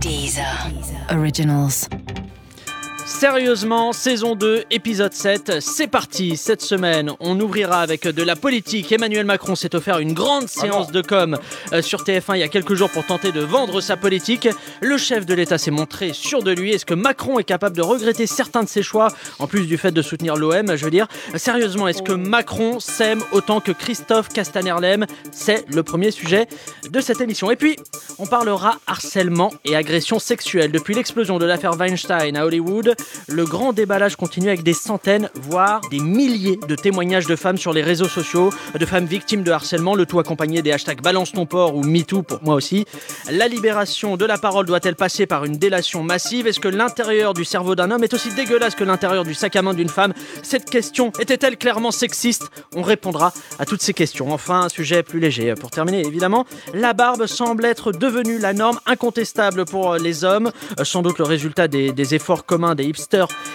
Deezer. Originals. Sérieusement, saison 2, épisode 7, c'est parti. Cette semaine, on ouvrira avec de la politique. Emmanuel Macron s'est offert une grande séance de com euh, sur TF1 il y a quelques jours pour tenter de vendre sa politique. Le chef de l'État s'est montré sûr de lui. Est-ce que Macron est capable de regretter certains de ses choix, en plus du fait de soutenir l'OM, je veux dire? Sérieusement, est-ce que Macron s'aime autant que Christophe Castaner l'aime C'est le premier sujet de cette émission. Et puis, on parlera harcèlement et agression sexuelle. Depuis l'explosion de l'affaire Weinstein à Hollywood, le grand déballage continue avec des centaines, voire des milliers de témoignages de femmes sur les réseaux sociaux, de femmes victimes de harcèlement, le tout accompagné des hashtags balance ton port ou MeToo pour moi aussi. La libération de la parole doit-elle passer par une délation massive? Est-ce que l'intérieur du cerveau d'un homme est aussi dégueulasse que l'intérieur du sac à main d'une femme? Cette question était-elle clairement sexiste? On répondra à toutes ces questions. Enfin, un sujet plus léger. Pour terminer, évidemment, la barbe semble être devenue la norme incontestable pour les hommes, sans doute le résultat des, des efforts communs des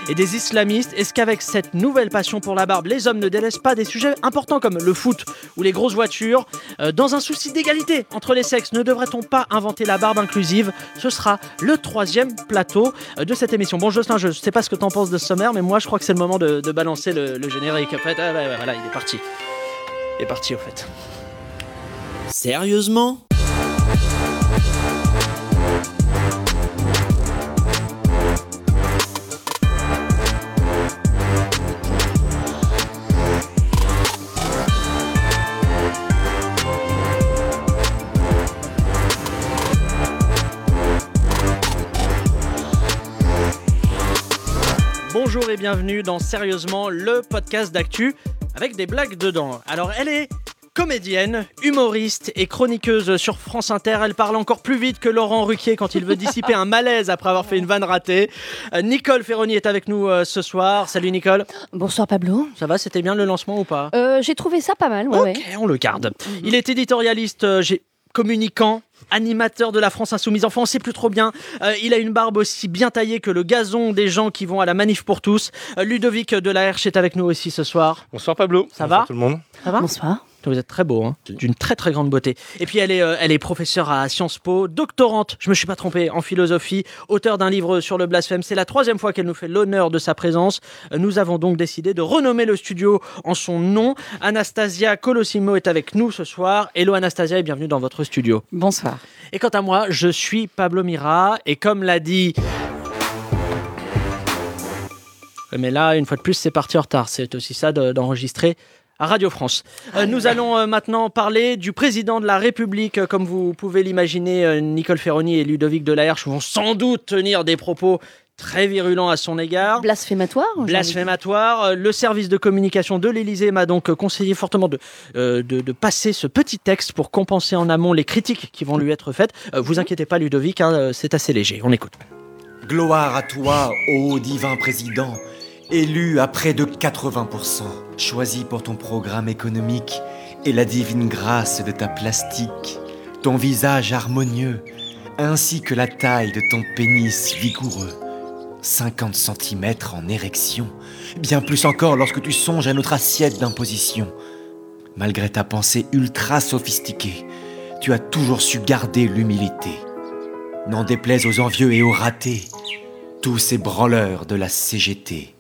et des islamistes. Est-ce qu'avec cette nouvelle passion pour la barbe, les hommes ne délaissent pas des sujets importants comme le foot ou les grosses voitures? Euh, Dans un souci d'égalité entre les sexes, ne devrait-on pas inventer la barbe inclusive? Ce sera le troisième plateau euh, de cette émission. Bon, Jocelyn, je sais pas ce que t'en penses de ce sommaire, mais moi je crois que c'est le moment de, balancer le, générique. En fait, ah, voilà, il est parti. Il est parti, au fait. Sérieusement? Et bienvenue dans Sérieusement, le podcast d'actu avec des blagues dedans. Alors, elle est comédienne, humoriste et chroniqueuse sur France Inter. Elle parle encore plus vite que Laurent Ruquier quand il veut dissiper un malaise après avoir fait une vanne ratée. Euh, Nicole Ferroni est avec nous euh, ce soir. Salut Nicole. Bonsoir Pablo. Ça va, c'était bien le lancement ou pas Euh, J'ai trouvé ça pas mal, ouais, Ok, ouais. on le garde. Il est éditorialiste, j'ai- communicant, animateur de la France Insoumise. Enfin, on sait plus trop bien. Euh, il a une barbe aussi bien taillée que le gazon des gens qui vont à la manif pour tous. Euh, Ludovic de la Herche est avec nous aussi ce soir. Bonsoir Pablo. Ça Bonsoir va tout le monde Ça va Bonsoir. Vous êtes très beau, hein d'une très très grande beauté. Et puis elle est, euh, elle est professeure à Sciences Po, doctorante, je me suis pas trompé, en philosophie, auteur d'un livre sur le blasphème. C'est la troisième fois qu'elle nous fait l'honneur de sa présence. Euh, Nous avons donc décidé de renommer le studio en son nom. Anastasia Colosimo est avec nous ce soir. Hello Anastasia et bienvenue dans votre studio. Bonsoir. Et quant à moi, je suis Pablo Mira et comme l'a dit... Mais là, une fois de plus, c'est parti en retard. C'est aussi ça de- d'enregistrer à Radio France. Euh, nous allons euh, maintenant parler du président de la République. Euh, Comme vous pouvez l'imaginer, euh, Nicole Ferroni et Ludovic Delaherche vont sans doute tenir des propos très virulents à son égard. Blasphématoire. Blasphématoire. Le service de communication de l'Élysée m'a donc conseillé fortement de, euh, de, de passer ce petit texte pour compenser en amont les critiques qui vont lui être faites. Euh, vous inquiétez pas, Ludovic, hein, c'est assez léger. On écoute. Gloire à toi, ô divin président, élu à près de 80%, choisi pour ton programme économique et la divine grâce de ta plastique, ton visage harmonieux, ainsi que la taille de ton pénis vigoureux. 50 cm en érection, bien plus encore lorsque tu songes à notre assiette d'imposition. Malgré ta pensée ultra sophistiquée, tu as toujours su garder l'humilité. N'en déplaise aux envieux et aux ratés, tous ces branleurs de la CGT.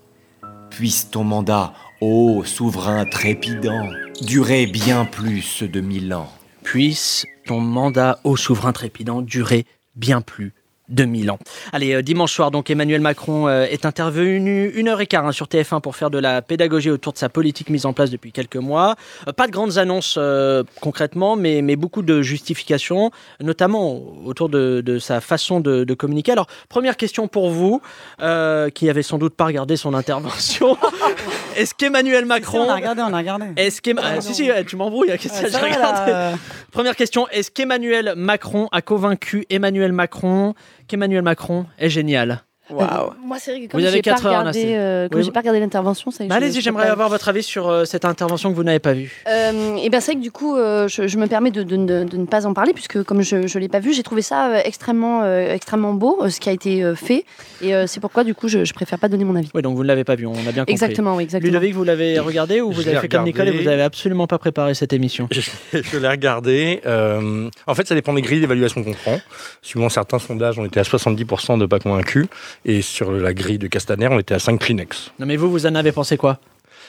Puisse ton mandat, ô souverain trépidant, durer bien plus de mille ans. Puisse ton mandat au souverain trépidant durer bien plus 2000 ans. Allez, euh, dimanche soir, donc Emmanuel Macron euh, est intervenu une heure et quart hein, sur TF1 pour faire de la pédagogie autour de sa politique mise en place depuis quelques mois. Euh, pas de grandes annonces euh, concrètement, mais, mais beaucoup de justifications, notamment autour de, de sa façon de, de communiquer. Alors, première question pour vous, euh, qui avez sans doute pas regardé son intervention. Est-ce qu'Emmanuel Macron... on a regardé, on a regardé. Est-ce qu'Em- ah, si, si, tu m'embrouilles, que euh, Première question, est-ce qu'Emmanuel Macron a convaincu Emmanuel Macron qu'Emmanuel Macron est génial Waouh. Moi, c'est vrai que comme Vous avez j'ai pas regardé, euh, comme Oui, vous- pas regardé l'intervention, ça. Bah, Allez-y, j'aimerais avoir votre avis sur euh, cette intervention que vous n'avez pas vue. Euh, et bien c'est vrai que du coup, euh, je, je me permets de, de- de- de ne pas en parler puisque comme je ne l'ai pas vu, j'ai trouvé ça euh, extrêmement, euh, extrêmement beau, euh, ce qui a été euh, fait. Et euh, c'est pourquoi du coup, je, je préfère pas donner mon avis. Oui, donc vous ne l'avez pas vu, on a bien compris. Exactement, oui, exactement. Ludovic, vous l'avez regardé ou vous avez fait comme regardé. Nicole et vous n'avez absolument pas préparé cette émission? Je, je l'ai regardé. euh, en fait, ça dépend des grilles d'évaluation qu'on prend. Suivant certains sondages, on était à 70% de pas convaincus. Et sur la grille de Castaner, on était à 5 Kleenex. Non mais vous, vous en avez pensé quoi?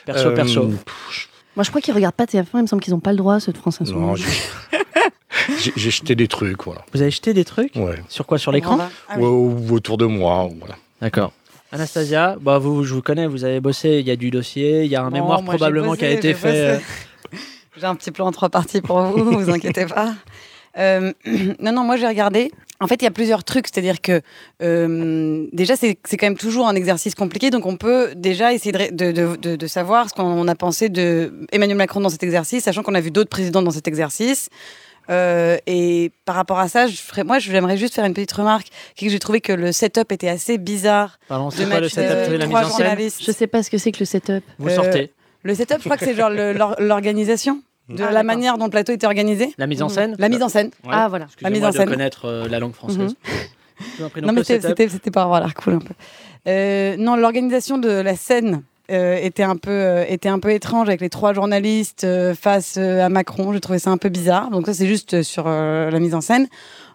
Perso, Euh, perso. pff, Moi, je crois qu'ils regardent pas TF1. Il me semble qu'ils n'ont pas le droit, ceux de France je- non, Insoumise. j'ai- jeté des trucs, voilà. Vous avez jeté des trucs? Ouais. Sur quoi? Sur l'écran? Ah oui. Ou- ou autour de moi, voilà. D'accord. Anastasia, bah vous, je vous connais, vous avez bossé, il y a du dossier, il y a un Bon, mémoire moi, probablement bossé, qui a été fait. euh. J'ai un petit plan en trois parties pour vous, vous inquiétez pas. Euh, non, non, moi j'ai regardé. En fait, il y a plusieurs trucs, c'est-à-dire que euh, déjà c'est quand même toujours un exercice compliqué, donc on peut déjà essayer de, ré- de, de, de- de savoir ce qu'on a pensé de Emmanuel Macron dans cet exercice, sachant qu'on a vu d'autres présidents dans cet exercice. Euh, et par rapport à ça, je ferais, moi, j'aimerais juste faire une petite remarque, qui est que j'ai trouvé que le setup était assez bizarre. Pardon, De c'est quoi le setup euh, C'est la mise en scène? Je sais pas ce que c'est que le setup. Vous Euh, sortez. Le setup, je crois que c'est genre l'organisation, de Ah, la manière dont le plateau était organisé. La mise en scène La mise en scène. Ouais. Ah voilà. Excusez-moi mise en de scène. connaître euh, la langue française. Mhm. Non, mais c'était- avoir l'air cool un peu. Euh, non, l'organisation de la scène euh, était, un peu, euh, était un peu étrange avec les trois journalistes euh, face euh, à Macron. J'ai trouvé ça un peu bizarre. Donc, ça, c'est juste sur euh, la mise en scène.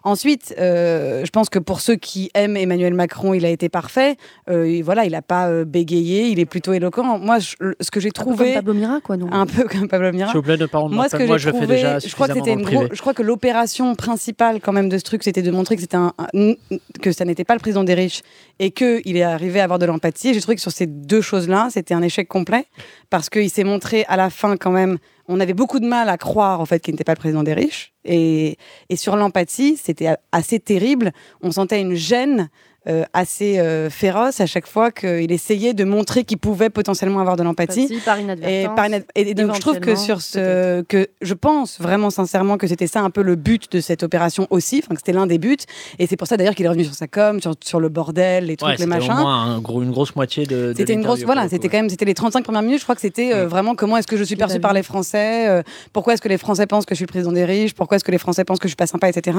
Ensuite, euh, je pense que pour ceux qui aiment Emmanuel Macron, il a été parfait. Euh, voilà, il n'a pas euh, bégayé, il est plutôt éloquent. Moi, je- ce que j'ai Un peu comme trouvé. Pablo Mira, quoi. Donc. Un peu comme Pablo Mira. S'il vous plaît, ne pas rendre Moi, ce que moi j'ai je le fais trouvé, déjà je crois que c'était une gros- je crois que l'opération principale quand même de ce truc, c'était de montrer que c'était un, un- que ça n'était pas le président des riches et que il est arrivé à avoir de l'empathie. Et J'ai trouvé que sur ces deux choses-là, c'était un échec complet parce qu'il s'est montré à la fin quand même. On avait beaucoup de mal à croire en fait qu'il n'était pas le président des riches et, et sur l'empathie, c'était assez terrible. On sentait une gêne. Euh, assez euh, féroce à chaque fois qu'il essayait de montrer qu'il pouvait potentiellement avoir de l'empathie. Empathie par Et, inadvertance. par inad- et donc je trouve que sur ce que je pense vraiment sincèrement que c'était ça un peu le but de cette opération aussi, enfin que c'était l'un des buts et c'est pour ça d'ailleurs qu'il est revenu sur sa com, sur, sur le bordel, les trucs, Ouais, les c'était au machins. moins un gros- une grosse moitié de. C'était une grosse voilà, c'était quand même c'était les 35 premières minutes, je crois que c'était euh, vraiment comment est-ce que je suis perçu par les Français, euh, pourquoi est-ce que les Français pensent que je suis le président des riches, pourquoi est-ce que les Français pensent que je suis pas sympa, etc.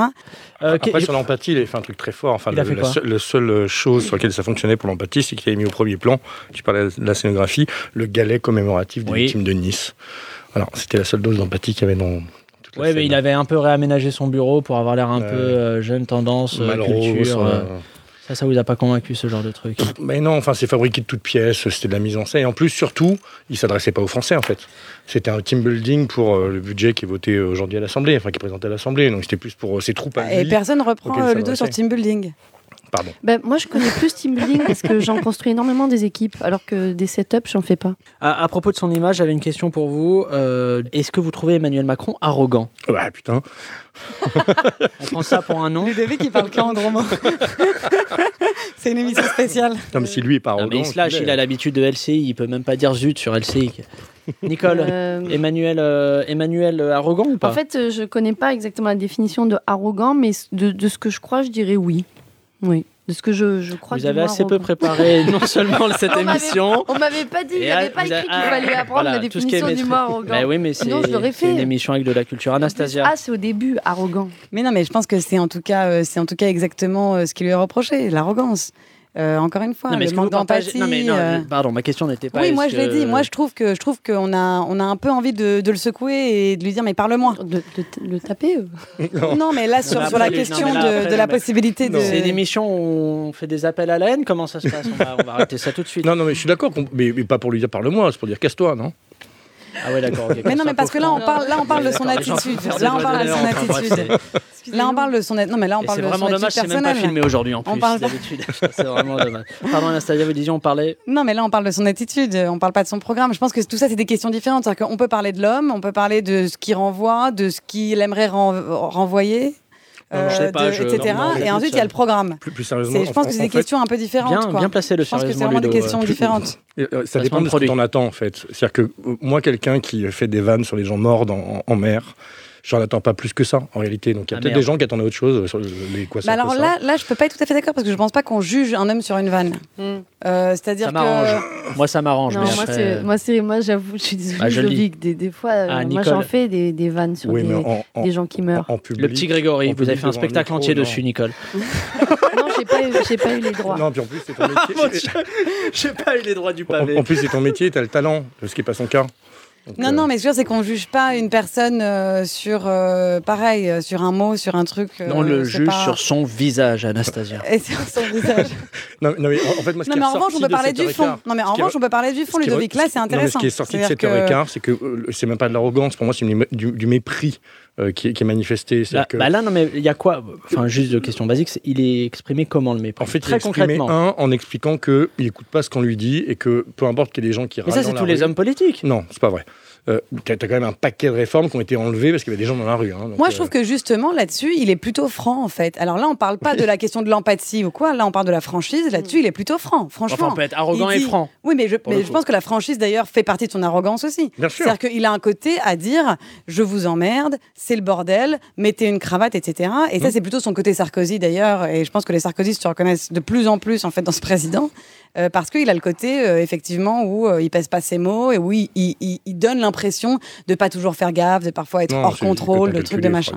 Euh, Après, sur l'empathie, il a fait un truc très fort. Enfin, Il a le, seule- la seule chose sur laquelle ça fonctionnait pour l'empathie, c'est qu'il avait mis au premier plan, tu parlais de la scénographie, le galet commémoratif des Oui. victimes de Nice. Alors, c'était la seule dose d'empathie qu'il y avait dans Ouais, mais il avait un peu réaménagé son bureau pour avoir l'air un peu euh, jeune tendance, euh, Malraux, culture. son- euh, Ça, ça vous a pas convaincu ce genre de truc? Mais non, enfin, c'est fabriqué de toutes pièces, c'était de la mise en scène. Et en plus, surtout, il s'adressait pas aux Français, en fait. C'était un team building pour euh, le budget qui est voté aujourd'hui à l'Assemblée, enfin, qui est présenté à l'Assemblée. Donc, c'était plus pour euh, ses troupes à Et lui. personne reprend euh, le dos sur team building. Pardon. Ben, moi, je connais plus team building parce que j'en construis énormément des équipes, alors que des setups, j'en fais pas. à, à propos de son image, j'avais une question pour vous. Euh, Est-ce que vous trouvez Emmanuel Macron arrogant? Bah, putain. On prend ça pour un nom Ludovic qui parle qu'en gros mots. c'est une émission spéciale. Non, mais si lui est pas Non, arrogant. mais il se lâche, qu'il il est. a l'habitude de LCI, il peut même pas dire zut sur LCI. Nicole, Euh, Emmanuel, euh, Emmanuel euh, arrogant ou pas? En fait, je connais pas exactement la définition de arrogant, mais de, de ce que je crois, je dirais oui. Oui. De ce que je, je crois. Vous avez assez peu préparé non seulement cette émission. On m'avait pas dit, il n'y avait à- pas écrit qu'il fallait apprendre voilà, la tout ce qui est définition du mot arrogant. Bah oui, mais c'est Sinon, je l'aurais c'est une émission avec de la culture. Anastasia. Ah, c'est au début, arrogant. Mais non, mais je pense que c'est en tout cas, euh, c'est en tout cas exactement euh, ce qui lui est reproché, l'arrogance. Euh, encore une fois, non, mais le manque d'empathie. Non, mais non, euh, pardon, ma question n'était pas. Oui, moi je l'ai que- dit. Moi je trouve que je trouve qu'on a on a un peu envie de, de le secouer et de lui dire mais parle-moi. De, de- de le taper. euh. Non, mais là sur, sur la question là, de, après, de la mais- possibilité de. C'est une émission où on fait des appels à la haine. Comment ça se passe? On va, on va arrêter ça tout de suite. Non, non, mais je suis d'accord, mais pas pour lui dire parle-moi, c'est pour dire casse-toi, non? Ah ouais, d'accord. Mais non, mais parce que là on parle là on parle de son attitude. Là on parle de son attitude. c'est- Là on parle de son non mais là on parle c'est de son vraiment attitude dommage, c'est même pas filmé aujourd'hui en On plus, d'habitude. c'est vraiment dommage. Pardon Anastasia, vous disiez on parlait. Non, mais là, on parle de son attitude, on parle pas de son programme. Je pense que tout ça, c'est des questions différentes. C'est-à-dire qu'on peut parler de l'homme, on peut parler de ce qu'il renvoie, de ce qu'il aimerait ren- renvoyer, Non, non, je sais euh, pas, de- je- etc. non, non, et ensuite, il y a le programme. plus, plus sérieusement. C'est- Je pense en- que c'est en des fait, questions un peu différentes. Bien, quoi. bien placé le Je pense que c'est sérieusement vraiment des Ludo, questions euh, différentes. euh, Ça Placement dépend de de ce produit. qu'on attend, en fait. C'est-à-dire que euh, moi, quelqu'un qui fait des vannes sur les gens morts dans- en, en mer, j'en attends pas plus que ça en réalité. Donc il y a Ah, peut-être des gens qui attendaient autre chose sur les quoi ça. Bah alors quoi ça. là, là, je peux pas être tout à fait d'accord parce que je pense pas qu'on juge un homme sur une vanne. Euh, C'est-à-dire Ça que m'arrange. Moi, ça m'arrange. Moi, après, c'est, euh, moi, j'avoue, je suis désolée, Ah, je le dis. Ludovic, des, des fois, euh, Ah, moi, Nicole. j'en fais des, des vannes sur Oui, des, mais en, en- des gens qui meurent. en public. Le petit Grégory, vous avez fait un spectacle micro, entier non. dessus, Nicole. non, j'ai pas, eu, pas eu les droits. Non, puis en plus c'est ton métier. J'ai pas eu les droits du en, en plus c'est ton métier, t'as le talent, ce qui est pas son cas. Donc, Non, euh, non, mais ce que je veux dire, c'est qu'on juge pas une personne euh, sur, euh, pareil, euh, sur un mot, sur un truc. euh, On le juge pas- sur son visage, Anastasia. Et sur son visage. Non, non, mais en fait, moi, ce non, qui mais en revanche, on peut de parler du fond. Non, mais en revanche, on peut parler du fond, Ludovic. Là, c'est non, mais intéressant. ce qui est sorti de C'est-à-dire cette heure et que- quart, c'est que c'est même pas de l'arrogance. Pour moi, c'est du mépris euh, qui, est, qui est manifesté. Là, C'est-à-dire que- bah là, non, mais il y a quoi Enfin, juste de question basique, il est exprimé comment le mépris? En fait, très il exprimait concrètement. un en expliquant qu'il n'écoute pas ce qu'on lui dit et que peu importe qu'il y ait des gens qui Mais ça, c'est tous la les rue- hommes politiques. Non, c'est pas vrai. Euh, T'as t'as quand même un paquet de réformes qui ont été enlevées parce qu'il y avait des gens dans la rue. hein, donc, Moi, euh, je trouve que justement, là-dessus, il est plutôt franc, en fait. Alors là, on parle pas de la question de l'empathie ou quoi. Là, on parle de la franchise. Là-dessus, il est plutôt franc, franchement. Enfin, on peut être arrogant et franc. Oui, mais je, mais pense que la franchise, d'ailleurs, fait partie de son arrogance aussi. Bien sûr. C'est-à-dire qu'il a un côté à dire je vous emmerde, c'est le bordel, mettez une cravate, etc. Et ça, Mmh. c'est plutôt son côté Sarkozy, d'ailleurs. Et je pense que les Sarkozystes se reconnaissent de plus en plus, en fait, dans ce président. euh, parce qu'il a le côté, euh, effectivement, où euh, il pèse pas ses mots et où il, il- il- il donne l'impression de pas toujours faire gaffe, de parfois être non, hors contrôle, il peut de machin.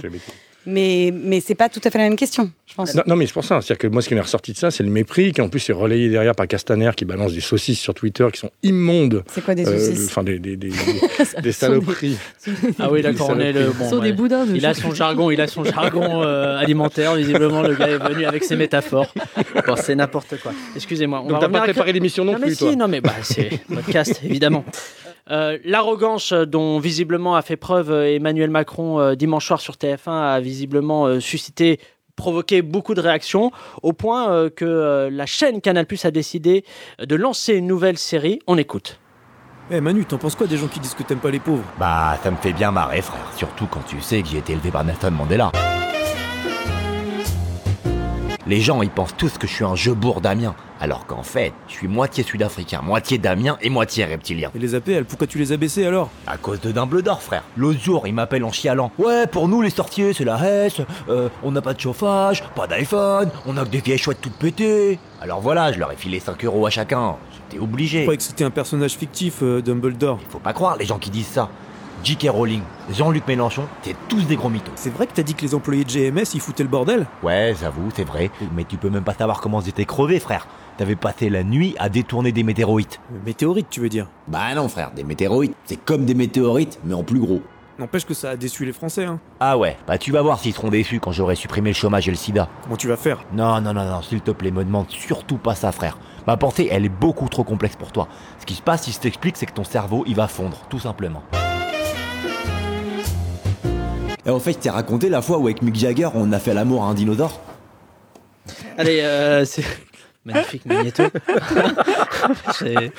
Mais, mais c'est pas tout à fait la même question, je pense. Non, non, mais c'est pour ça. C'est-à-dire que moi, ce qui m'est ressorti de ça, c'est le mépris, qui en plus est relayé derrière par Castaner, qui balance des saucisses sur Twitter qui sont immondes. C'est quoi des Euh, saucisses Enfin, des, des, des, des- des saloperies. Ah oui, d'accord, on est le. Bon, Sur des ouais. boudins de Il a son jargon, il a son jargon euh, alimentaire. Visiblement, le gars est venu avec ses métaphores. Bon, c'est n'importe quoi. Excusez-moi. On Donc, t'as pas à- préparé l'émission non, non, mais plus, si, toi. non, mais bah, c'est podcast, évidemment. Euh, L'arrogance dont visiblement a fait preuve euh, Emmanuel Macron euh, dimanche soir sur TF1 a visiblement euh, suscité provoqué beaucoup de réactions au point euh, que euh, la chaîne Canal+ a décidé de lancer une nouvelle série. On écoute. Eh Manu, t'en penses quoi des gens qui disent que t'aimes pas les pauvres? Bah, ça me fait bien marrer, frère. Surtout quand tu sais que j'ai été élevé par Nelson Mandela. Les gens, ils pensent tous que je suis un jeu-bourg damien. Alors qu'en fait, je suis moitié sud-africain, moitié damien et moitié reptilien. Et les APL, pourquoi tu les as baissés alors? À cause de Dumbledore, frère. L'autre jour, il m'appelle en chialant. Ouais, pour nous, les sorciers, c'est la hesse. euh, on n'a pas de chauffage, pas d'iPhone, on a que des vieilles chouettes toutes pétées. Alors voilà, je leur ai filé 5 euros à chacun. J'étais Je obligé. croyais que c'était un personnage fictif, euh, Dumbledore. Faut pas croire les gens qui disent ça. J.K. Rowling, Jean-Luc Mélenchon, t'es tous des gros mythos. C'est vrai que t'as dit que les employés de GMS, ils foutaient le bordel Ouais, j'avoue, c'est vrai. Mais tu peux même pas savoir comment j'étais crevé, frère. T'avais passé la nuit à détourner des météorites. Euh, Météorite, tu veux dire? Bah non frère, des météorites, c'est comme des météorites, mais en plus gros. N'empêche que ça a déçu les Français, hein. Ah ouais, bah tu vas voir s'ils seront déçus quand j'aurai supprimé le chômage et le sida. Comment tu vas faire? Non, non, non, non, s'il te plaît, me demande surtout pas ça, frère. Ma pensée, elle est beaucoup trop complexe pour toi. Ce qui se passe, si je t'explique, c'est que ton cerveau, il va fondre, tout simplement. Et en fait, t'ai raconté la fois où avec Mick Jagger, on a fait l'amour à un dinosaure Allez, euh, c'est magnifique Magneto. C'est-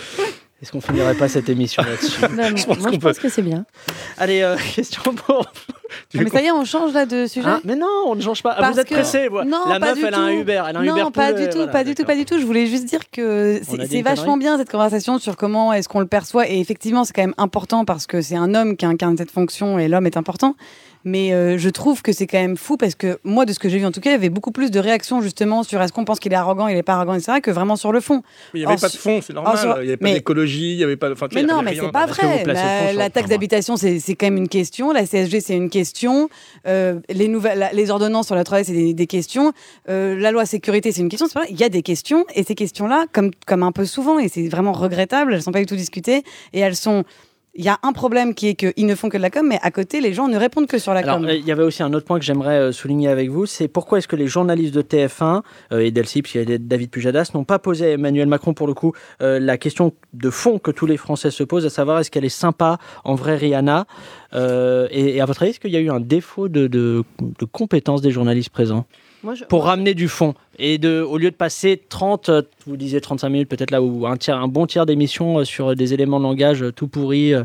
Est-ce qu'on finirait pas cette émission là-dessus Je pense moi, je peut. pense que c'est bien. Allez, euh, question pour. Ah, mais ça y est, on change là de sujet Hein mais non, on ne change pas. Ah, Parce vous êtes que- pressé. voilà. Non, La pas meuf, du elle a un tout. Uber. Elle a un non, Uber pas du tout, voilà, pas du tout, pas du tout. Je voulais juste dire que c'est vachement bien cette conversation sur comment est-ce qu'on le perçoit. Et effectivement, c'est quand même important parce que c'est un homme qui incarne cette fonction et l'homme est important. Mais euh, je trouve que c'est quand même fou parce que moi, de ce que j'ai vu en tout cas, il y avait beaucoup plus de réactions justement sur est-ce qu'on pense qu'il est arrogant, il est pas arrogant, etc., que vraiment sur le fond. Mais il n'y avait pas de fond, c'est normal. en su- Il n'y avait pas mais- d'écologie, il n'y avait pas. Enfin, Mais non, mais c'est pas vrai. La, sur- la taxe enfin, d'habitation, c'est quand même une question. La CSG, c'est une question. Euh, les, nouvelles, la- les ordonnances sur la 3 c'est des, des questions. Euh, la loi sécurité, c'est une question. C'est vrai, il y a des questions. Et ces questions-là, comme, comme un peu souvent, et c'est vraiment regrettable, elles sont pas du tout discutées. Et elles sont. Il y a un problème qui est qu'ils ne font que de la com, mais à côté, les gens ne répondent que sur la Alors, com. il y avait aussi un autre point que j'aimerais euh, souligner avec vous, c'est pourquoi est-ce que les journalistes de TF1 euh, et d'Elsie, puisqu'il y a David Pujadas, n'ont pas posé à Emmanuel Macron, pour le coup, euh, la question de fond que tous les Français se posent, à savoir est-ce qu'elle est sympa, en vrai Rihanna Euh, et, et à votre avis, est-ce qu'il y a eu un défaut de, de, de compétence des journalistes présents? Moi, je, pour ramener du fond. Et de, au lieu de passer 30, euh, vous disiez 35 minutes peut-être là, ou un, tiers, un bon tiers d'émission euh, sur des éléments de langage euh, tout pourris, euh, euh,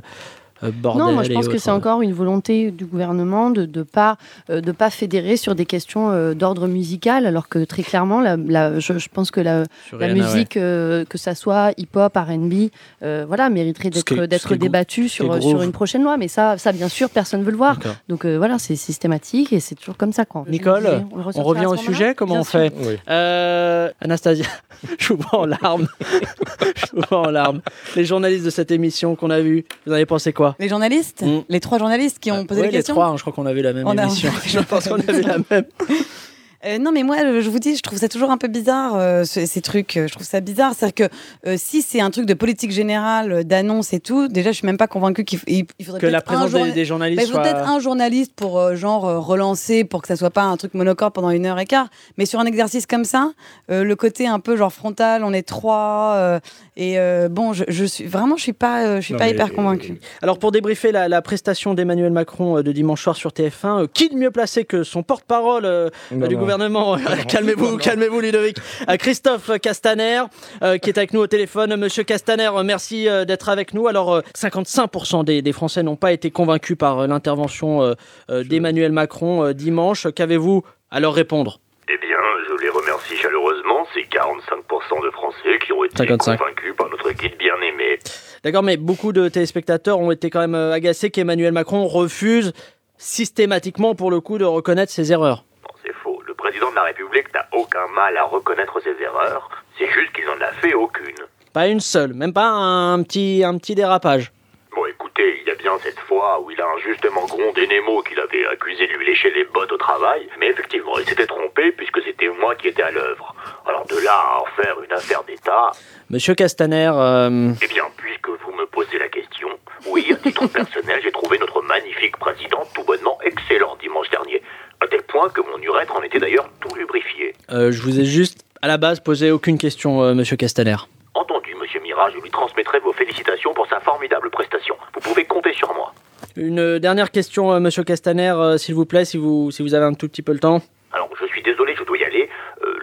bordel Non, moi je pense que c'est encore une volonté du gouvernement de ne pas, euh, de pas fédérer sur des questions euh, d'ordre musical, alors que très clairement, la, la- je, je pense que la, la ouais. musique, euh, que ça soit hip-hop, R&B, euh, voilà, mériterait d'être débattue sur, sur une prochaine loi. Mais ça, ça bien sûr, personne veut le voir. Donc euh, voilà, c'est systématique et c'est toujours comme ça. Quoi. Nicole, on revient au sujet Comment Bien on fait Oui. Euh, Anastasia, je vous vois en larmes. je vous vois en larmes. Les journalistes de cette émission qu'on a vue, vous en avez pensé quoi? Les journalistes Mm. Les trois journalistes qui ont posé Ouais, les les questions trois, hein, je crois qu'on a vu la même On a- je pense qu'on a vu la même. Euh, non, mais moi, euh, je vous dis, je trouve ça toujours un peu bizarre, euh, ce- ces trucs. Je trouve ça bizarre. C'est-à-dire que euh, si c'est un truc de politique générale, d'annonce et tout, déjà, je suis même pas convaincue qu'il faudrait Que la peut-être un présence des, journa- des Bah, journalistes il faut soit... peut-être un journaliste pour euh, genre relancer, pour que ça soit pas un truc monocorde pendant une heure et quart. Mais sur un exercice comme ça, euh, le côté un peu genre frontal, on est trois. euh, et euh, bon, je, je suis vraiment, je suis pas, euh, je suis Non, pas mais, hyper convaincue. Alors pour débriefer la, la prestation d'Emmanuel Macron euh, de dimanche soir sur TF1, euh, qui de mieux placé que son porte-parole euh, du non. gouvernement Calmez-vous, calmez-vous Ludovic. Euh, Christophe Castaner euh, qui est avec nous au téléphone. Monsieur Castaner, euh, merci euh, d'être avec nous. Alors euh, 55% des, des Français n'ont pas été convaincus par euh, l'intervention euh, euh, d'Emmanuel Macron euh, dimanche. Qu'avez-vous à leur répondre? Eh bien, je les remercie chaleureusement, ces 45% de Français qui ont été 55. convaincus par notre guide bien-aimé. D'accord, mais beaucoup de téléspectateurs ont été quand même agacés qu'Emmanuel Macron refuse systématiquement pour le coup de reconnaître ses erreurs. Non, c'est faux. Le président de la République n'a aucun mal à reconnaître ses erreurs. C'est juste qu'il n'en a fait aucune. Pas une seule, même pas un petit, un petit dérapage. Bon, écoutez, il y a bien cette fois où il a injustement grondé Nemo qu'il avait accusé de lui lécher les bottes au travail, mais effectivement, il s'était trompé puisque c'était moi qui étais à l'œuvre. Alors de là à en faire une affaire d'État, Monsieur Castaner, euh, eh bien, puisque vous me posez la question, oui, à titre personnel, j'ai trouvé notre magnifique président tout bonnement excellent dimanche dernier, à tel point que mon urètre en était d'ailleurs tout lubrifié. euh, je vous ai juste à la base posé aucune question, euh, Monsieur Castaner. Entendu, monsieur Mira, je lui transmettrai vos félicitations pour sa formidable prestation. Vous pouvez compter sur moi. Une dernière question, euh, Monsieur Castaner, euh, s'il vous plaît, si vous, si vous avez un tout petit peu le temps. Alors, je suis désolé, je dois y. Euh,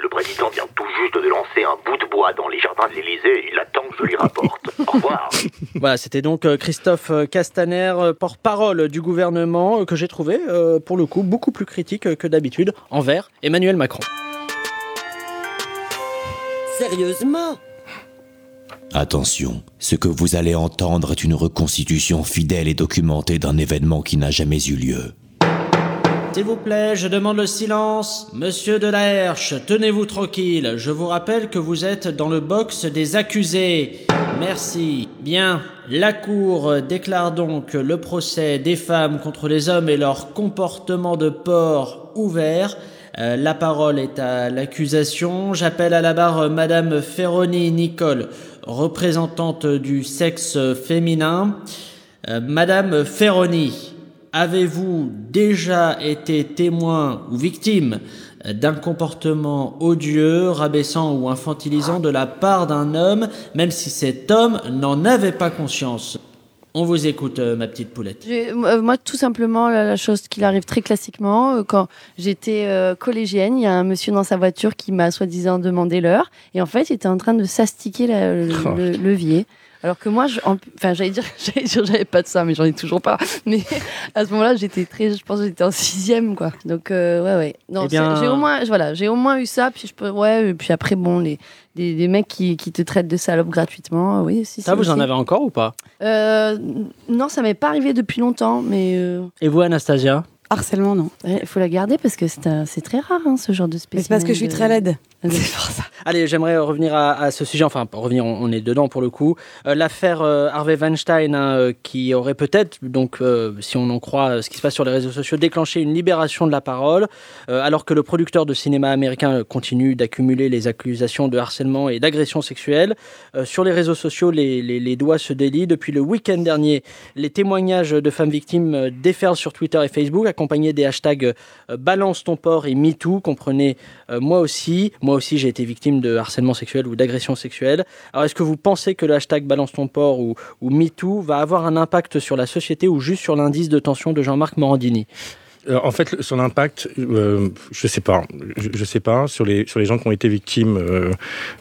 le président vient tout juste de lancer un bout de bois dans les jardins de l'Élysée et il attend que je lui rapporte. Au revoir. Voilà, c'était donc euh, Christophe euh, Castaner, euh, porte-parole du gouvernement, que j'ai trouvé, euh, pour le coup, beaucoup plus critique que d'habitude envers Emmanuel Macron. Sérieusement? Attention, ce que vous allez entendre est une reconstitution fidèle et documentée d'un événement qui n'a jamais eu lieu. S'il vous plaît, je demande le silence. Monsieur Delaherche, tenez-vous tranquille. Je vous rappelle que vous êtes dans le box des accusés. Merci. Bien. La Cour déclare donc le procès des femmes contre les hommes et leur comportement de porc ouvert. Euh, la parole est à l'accusation. J'appelle à la barre Madame Ferroni Nicole, représentante du sexe féminin. Euh, Madame Ferroni, avez-vous déjà été témoin ou victime d'un comportement odieux, rabaissant ou infantilisant de la part d'un homme, même si cet homme n'en avait pas conscience? On vous écoute, euh, ma petite poulette. Euh, Moi, tout simplement, la, la chose qui arrive très classiquement, euh, quand j'étais euh, collégienne, il y a un monsieur dans sa voiture qui m'a soi-disant demandé l'heure, et en fait, il était en train de s'astiquer la- le, Oh. le levier. Alors que moi, je- en- enfin, j'allais dire, j'allais dire, j'avais pas de ça, mais j'en ai toujours pas. Mais à ce moment-là, j'étais très, je pense, j'étais en sixième, quoi. Donc, euh, ouais, ouais. Non, Eh bien- j'ai au moins, voilà, j'ai au moins eu ça. Puis je peux, ouais, et puis après, bon, les, des, des mecs qui, qui te traitent de salope gratuitement, oui, si. Ça, vous en avez encore ou pas? Euh, non, ça m'est pas arrivé depuis longtemps, mais euh, Et vous, Anastasia? Harcèlement, non. il faut la garder parce que c'est un- c'est très rare hein, ce genre de Mais spécimen. c'est parce que je suis de- très laide. De- C'est pour ça. Allez, j'aimerais revenir à, à ce sujet, enfin, revenir, on, on est dedans pour le coup. Euh, L'affaire euh, Harvey Weinstein, hein, euh, qui aurait peut-être, donc, euh, si on en croit ce qui se passe sur les réseaux sociaux, déclenché une libération de la parole, alors que le producteur de cinéma américain continue d'accumuler les accusations de harcèlement et d'agression sexuelle. Sur les réseaux sociaux, les, les- les doigts se délient. Depuis le week-end dernier, les témoignages de femmes victimes déferlent sur Twitter et Facebook, accompagnés des hashtags Balance ton port et MeToo. Comprenez, moi aussi, moi aussi j'ai été victime de harcèlement sexuel ou d'agression sexuelle. Alors est-ce que vous pensez que le hashtag Balance ton port ou, MeToo va avoir un impact sur la société ou juste sur l'indice de tension de Jean-Marc Morandini? Euh, en fait, son impact, euh, je sais pas. Je, je sais pas sur les sur les gens qui ont été victimes. euh,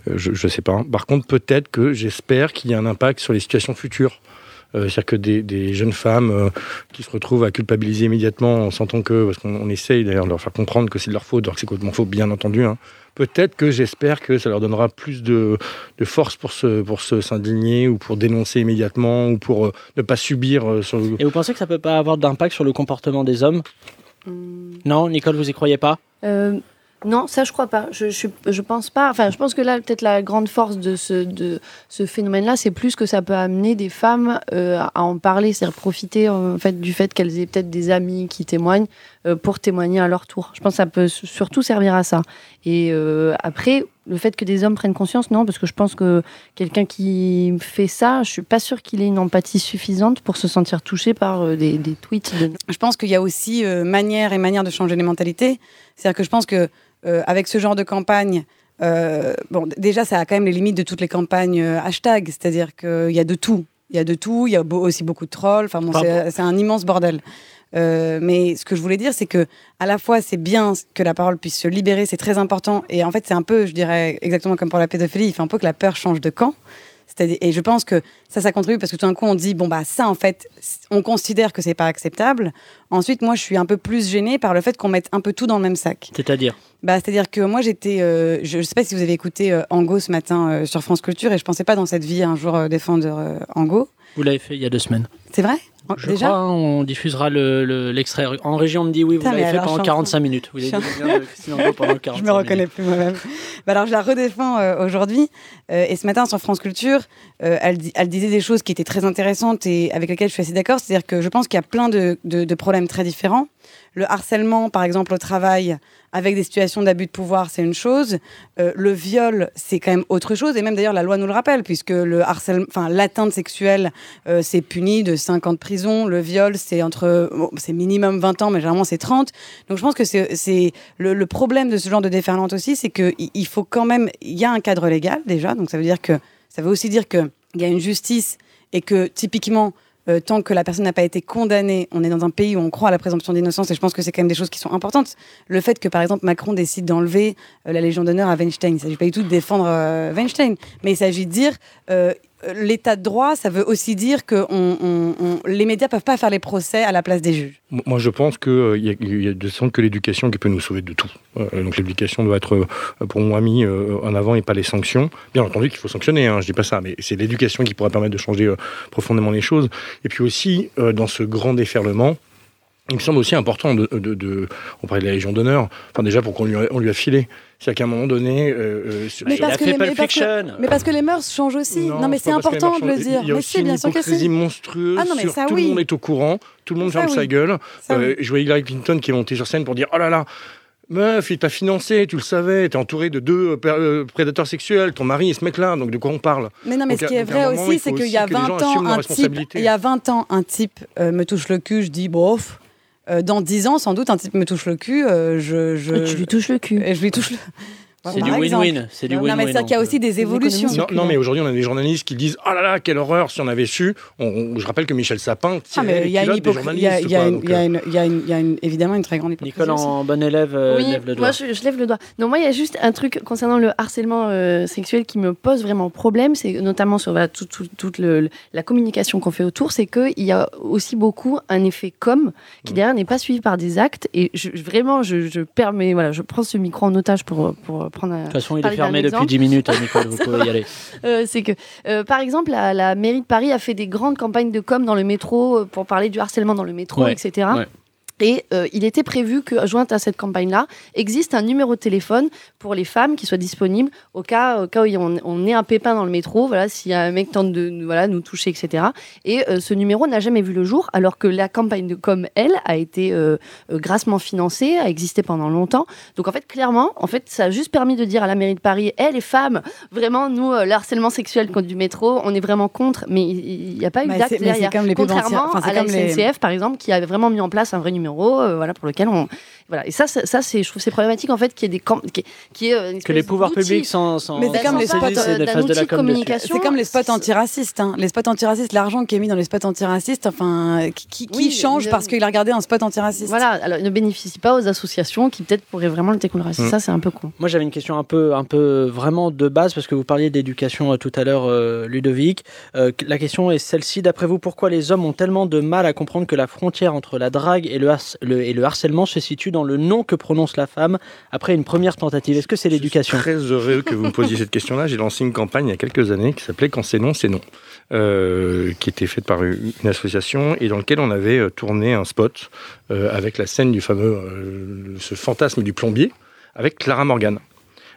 je, je sais pas. Par contre, peut-être que j'espère qu'il y a un impact sur les situations futures. Euh, C'est-à-dire que des, des jeunes femmes qui se retrouvent à culpabiliser immédiatement en sentant que, parce qu'on on essaye d'ailleurs de leur faire comprendre que c'est de leur faute, alors que c'est complètement faux, bien entendu. hein. Peut-être que j'espère que ça leur donnera plus de, de force pour se pour se s'indigner ou pour dénoncer immédiatement ou pour euh, ne pas subir euh, sur le- Et vous pensez que ça peut pas avoir d'impact sur le comportement des hommes? Hmm. Non, Nicole, vous y croyez pas? Euh, non, ça je crois pas. Je, je, pense pas. Enfin, je pense que là, peut-être la grande force de ce, de ce phénomène-là, c'est plus que ça peut amener des femmes euh, à en parler, c'est-à-dire profiter en fait du fait qu'elles aient peut-être des amis qui témoignent euh, pour témoigner à leur tour. Je pense que ça peut surtout servir à ça. Et euh, après, le fait que des hommes prennent conscience, non, parce que je pense que quelqu'un qui fait ça, je suis pas sûre qu'il ait une empathie suffisante pour se sentir touché par euh, des, tweets. Je pense qu'il y a aussi euh, manière et manière de changer les mentalités. C'est-à-dire que je pense que euh, avec ce genre de campagne, euh, bon, déjà, ça a quand même les limites de toutes les campagnes euh, hashtag. C'est-à-dire qu'il y a de tout. Il y a de tout. Il y a beau- aussi beaucoup de trolls. Enfin, bon, c'est c'est un immense bordel. Euh, mais ce que je voulais dire, c'est que à la fois c'est bien que la parole puisse se libérer, c'est très important. Et en fait, c'est un peu, je dirais, exactement comme pour la pédophilie, il faut un peu que la peur change de camp. Et je pense que ça, ça contribue parce que tout d'un coup, on dit bon bah ça, en fait, on considère que c'est pas acceptable. Ensuite, moi, je suis un peu plus gênée par le fait qu'on mette un peu tout dans le même sac. C'est-à-dire? Bah, c'est-à-dire que moi, j'étais, euh, je, je sais pas si vous avez écouté euh, Ango ce matin euh, sur France Culture, et je pensais pas dans cette vie un jour euh, défendre Ango. Vous l'avez fait il y a deux semaines. C'est vrai? Je Déjà crois, hein, on diffusera le- le- l'extrait. en région, on me dit oui, vous l'avez fait pendant je suis en 45 train- minutes. Vous je avez suis dit bien de Christine Angot pendant 45 Je me reconnais plus moi-même. Bah alors je la redéfends euh, aujourd'hui. Euh, et ce matin sur France Culture, euh, elle, di- elle disait des choses qui étaient très intéressantes et avec lesquelles je suis assez d'accord. C'est-à-dire que je pense qu'il y a plein de, de- de problèmes très différents. Le harcèlement, par exemple, au travail, avec des situations d'abus de pouvoir, c'est une chose. Euh, le viol, c'est quand même autre chose. Et même d'ailleurs, la loi nous le rappelle, puisque l'atteinte sexuelle, euh, c'est puni de 5 ans de prison. Le viol, c'est entre, c'est minimum 20 ans, mais généralement c'est 30. Donc je pense que c'est le, le problème de ce genre de déferlante aussi, c'est qu'il il faut quand même, il y a un cadre légal déjà, donc ça veut dire que ça veut aussi dire que il y a une justice et que typiquement euh, tant que la personne n'a pas été condamnée, on est dans un pays où on croit à la présomption d'innocence et je pense que c'est quand même des choses qui sont importantes. Le fait que par exemple Macron décide d'enlever euh, la Légion d'honneur à Weinstein, il ne s'agit pas du tout de défendre euh, Weinstein, mais il s'agit de dire l'état de droit, ça veut aussi dire que les médias peuvent pas faire les procès à la place des juges. Moi, je pense qu'il il y, y a de sens que l'éducation qui peut nous sauver de tout. Euh, donc l'éducation doit être, euh, pour moi, mise euh, en avant et pas les sanctions. Bien entendu qu'il faut sanctionner, hein, je dis pas ça, mais c'est l'éducation qui pourrait permettre de changer euh, profondément les choses. Et puis aussi, euh, dans ce grand déferlement, il me semble aussi important de, de- de- on parlait de la Légion d'honneur, enfin déjà pour qu'on lui, on lui a filé. C'est-à-dire qu'à un moment donné, euh, euh, Mais parce, que les, mais, parce que, mais parce que les mœurs changent aussi. Non, mais c'est important de le dire. Il y a Mais aussi c'est une bien sûr que hypocrisie c'est. monstrueuse. Ah non, mais sur- ça, tout oui. le monde est au courant, tout le monde Ça, ferme sa gueule. Ça, Euh, oui. Je voyais Hillary Clinton qui est montée sur scène pour dire Oh là là, meuf, il t'a financé, tu le savais, t'es entouré de deux euh, pr- prédateurs sexuels, ton mari et ce mec-là, donc de quoi on parle? Mais non, mais Donc, ce qui est vrai moment, aussi, c'est qu'il y a que les gens 20 ans, un type, il y a 20 ans, un type me touche le cul, je dis bof. Euh, dans 10 ans, sans doute, un type me touche le cul, euh, je, je. Et tu lui touches le cul. Et je lui touche le. C'est du win-win. C'est du Non, win-win. mais c'est qu'il y a aussi des évolutions. Non, non, mais aujourd'hui, on a des journalistes qui disent Oh là là, quelle horreur, si on avait su. On- on- je rappelle que Michel Sapin Ah, mais il y a une il y a- évidemment une très grande hypocrisie. Nicole, aussi. en bon élève, euh, oui, lève le doigt. moi je, je lève le doigt. Non, moi il y a juste un truc concernant le harcèlement euh, sexuel qui me pose vraiment problème, c'est notamment sur voilà, tout- tout- toute le- la communication qu'on fait autour, c'est qu'il y a aussi beaucoup un effet com qui derrière n'est pas suivi par des actes. Et je- vraiment, je, je permets, voilà, je prends ce micro en otage pour, pour prendre un. De toute façon, il est fermé depuis exemple. 10 minutes, hein, Nicole, vous pouvez y aller. Euh, c'est que, euh, par exemple, la, la mairie de Paris a fait des grandes campagnes de com dans le métro euh, pour parler du harcèlement dans le métro, Ouais, etc. ouais. Et euh, il était prévu que, jointe à cette campagne-là, existe un numéro de téléphone pour les femmes qui soit disponible au cas, au cas où on, on ait un pépin dans le métro, voilà, s'il y a un mec tente de nous- voilà, nous toucher, etc. Et euh, ce numéro n'a jamais vu le jour, alors que la campagne de com, elle, a été euh, grassement financée, a existé pendant longtemps. Donc en fait, clairement, en fait, ça a juste permis de dire à la mairie de Paris, hé les femmes, vraiment, nous, le harcèlement sexuel contre du métro, on est vraiment contre, mais il n'y a pas eu Mais d'acte derrière. comme les Contrairement enfin, à la comme les- SNCF, par exemple, qui avait vraiment mis en place un vrai numéro euros, euh, voilà, pour lequel on. Voilà. Et ça, ça, ça, c'est, je trouve c'est problématique en fait qu'il y ait des camp- qui, qui est, euh, une Que les pouvoirs publics s'en s'en- Mais c'est comme les spots, euh, de communication. C'est comme les spots antiracistes. hein. Les spots antiracistes, l'argent qui est mis dans les spots antiracistes, enfin, qui, qui- Oui, change le- parce qu'il a regardé un spot antiraciste Voilà, alors il ne bénéficie pas aux associations qui peut-être pourraient vraiment lutter contre le racisme. Mm. Ça, c'est un peu con. Moi, j'avais une question un peu, un peu vraiment de base, parce que vous parliez d'éducation euh, tout à l'heure, euh, Ludovic. Euh, la question est celle-ci. D'après vous, pourquoi les hommes ont tellement de mal à comprendre que la frontière entre la drague et le, le- et le harcèlement se situe dans le nom que prononce la femme après une première tentative Est-ce que c'est l'éducation Très heureux que vous me posiez cette question-là. J'ai lancé une campagne il y a quelques années qui s'appelait Quand c'est non, c'est non, euh, qui était faite par une association et dans lequel on avait euh, tourné un spot euh, avec la scène du fameux, euh, ce fantasme du plombier, avec Clara Morgan.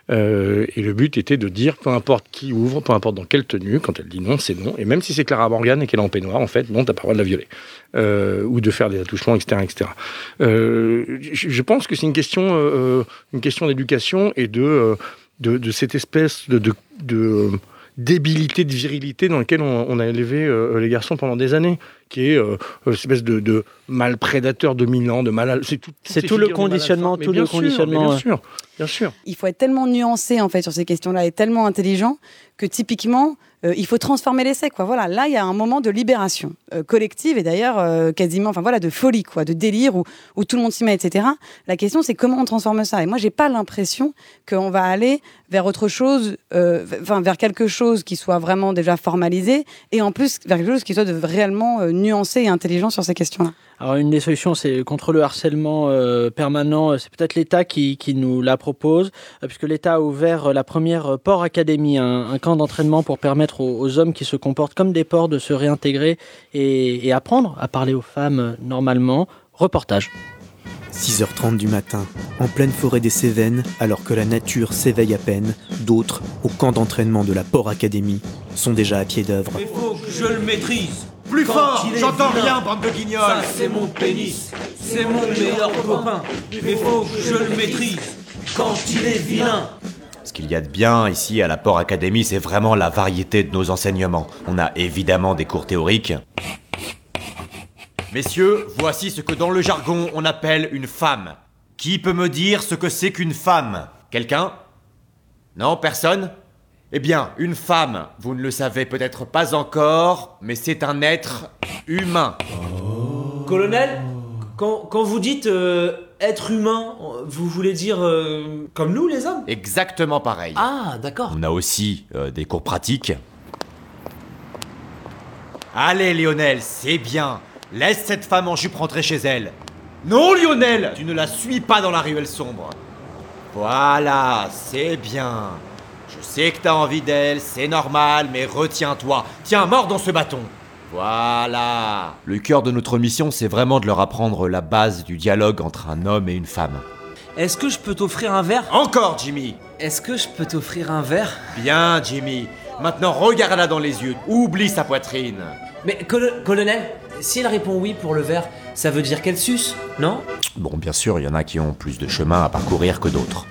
Euh, et le but était de dire, peu importe qui ouvre, peu importe dans quelle tenue, quand elle dit non, c'est non. Et même si c'est Clara Morgan et qu'elle est en peignoir, en fait, non, t'as pas le droit de la violer. Euh, ou de faire des attouchements, etc. etc. Euh, je pense que c'est une question, une question d'éducation et de, de, cette espèce de, de débilité, de virilité dans laquelle on, on a élevé euh, les garçons pendant des années, qui est euh, cette espèce de, de mal prédateur dominant, de mal. C'est tout, C'est ces tout le conditionnement, tout le sûr, conditionnement. Bien sûr, bien sûr. il faut être tellement nuancé en fait sur ces questions-là et tellement intelligent que typiquement euh, il faut transformer l'essai quoi. Voilà, là il y a un moment de libération euh, collective et d'ailleurs euh, quasiment, enfin voilà, de folie quoi, de délire où, où tout le monde s'y met, etc. La question c'est comment on transforme ça. Et moi j'ai pas l'impression qu'on va aller vers autre chose, euh, enfin vers quelque chose qui soit vraiment déjà formalisé et en plus vers quelque chose qui soit de réellement euh, nuancé et intelligent sur ces questions-là. Alors une des solutions, c'est contre le harcèlement euh, permanent, euh, c'est peut-être l'État qui, qui nous la propose, euh, puisque l'État a ouvert euh, la première euh, Port Academy, un, un camp d'entraînement pour permettre aux, aux hommes qui se comportent comme des porcs de se réintégrer et, et apprendre à parler aux femmes euh, normalement. Reportage. 6h30 du matin, en pleine forêt des Cévennes, alors que la nature s'éveille à peine, d'autres, au camp d'entraînement de la Port Academy, sont déjà à pied d'œuvre. Il faut que je le maîtrise. Plus Quand fort J'entends rien, bande de guignols Ça, c'est mon pénis. C'est mon meilleur copain. Mais faut que je le maîtrise. Quand il est vilain. Ce qu'il y a de bien ici à la Port Academy, c'est vraiment la variété de nos enseignements. On a évidemment des cours théoriques. Messieurs, voici ce que dans le jargon on appelle une femme. Qui peut me dire ce que c'est qu'une femme? Quelqu'un? Non, personne? Eh bien, une femme, vous ne le savez peut-être pas encore, mais c'est un être humain. Colonel, quand, quand vous dites euh, être humain, vous voulez dire euh, comme nous les hommes? Exactement pareil. Ah, d'accord. On a aussi euh, des cours pratiques. Allez Lionel, c'est bien. Laisse cette femme en jupe rentrer chez elle. Non Lionel, tu ne la suis pas dans la ruelle sombre. Voilà, c'est bien. Je sais que t'as envie d'elle, c'est normal, mais retiens-toi. Tiens, mort dans ce bâton. Voilà. Le cœur de notre mission, c'est vraiment de leur apprendre la base du dialogue entre un homme et une femme. Est-ce que je peux t'offrir un verre? Encore, Jimmy Est-ce que je peux t'offrir un verre? Bien, Jimmy. Maintenant, regarde-la dans les yeux. Oublie sa poitrine. Mais colo- colonel, si elle répond oui pour le verre, ça veut dire qu'elle suce, non? Bon, bien sûr, il y en a qui ont plus de chemin à parcourir que d'autres.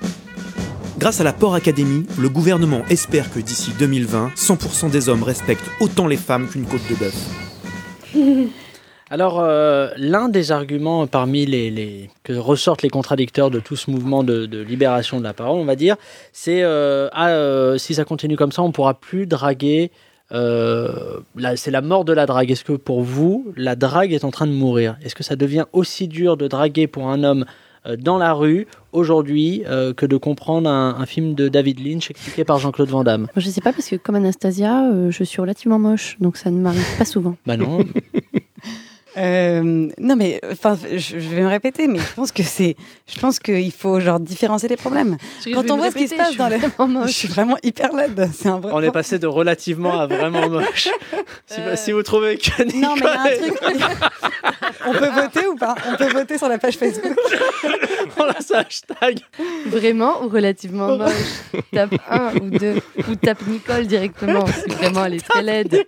Grâce à la Port Academy, le gouvernement espère que d'ici 2020, 100% des hommes respectent autant les femmes qu'une côte de bœuf. Alors, euh, l'un des arguments parmi les, que ressortent les contradicteurs de tout ce mouvement de, libération de la parole, on va dire, c'est euh, ah, euh, si ça continue comme ça, on pourra plus draguer. c'est la mort de la drague. Est-ce que pour vous, la drague est en train de mourir? Est-ce que ça devient aussi dur de draguer pour un homme dans la rue aujourd'hui euh, que de comprendre un, un film de David Lynch expliqué par Jean-Claude Van Damme je sais pas parce que comme Anastasia, euh, je suis relativement moche, donc ça ne m'arrive pas souvent. Bah non. Euh, non mais enfin je, je vais me répéter mais je pense que c'est je pense qu'il faut genre différencier les problèmes. Quand on voit ce qui se passe dans les je suis vraiment hyper laide c'est un vrai On est passé de relativement à vraiment moche. Si, si vous trouvez que non mais il y a un Nicolas truc. On peut voter ou pas? On peut voter sur la page Facebook. On lance un hashtag. Vraiment ou relativement moche? Tape 1 ou 2 ou tape Nicole directement si vraiment elle est très laide.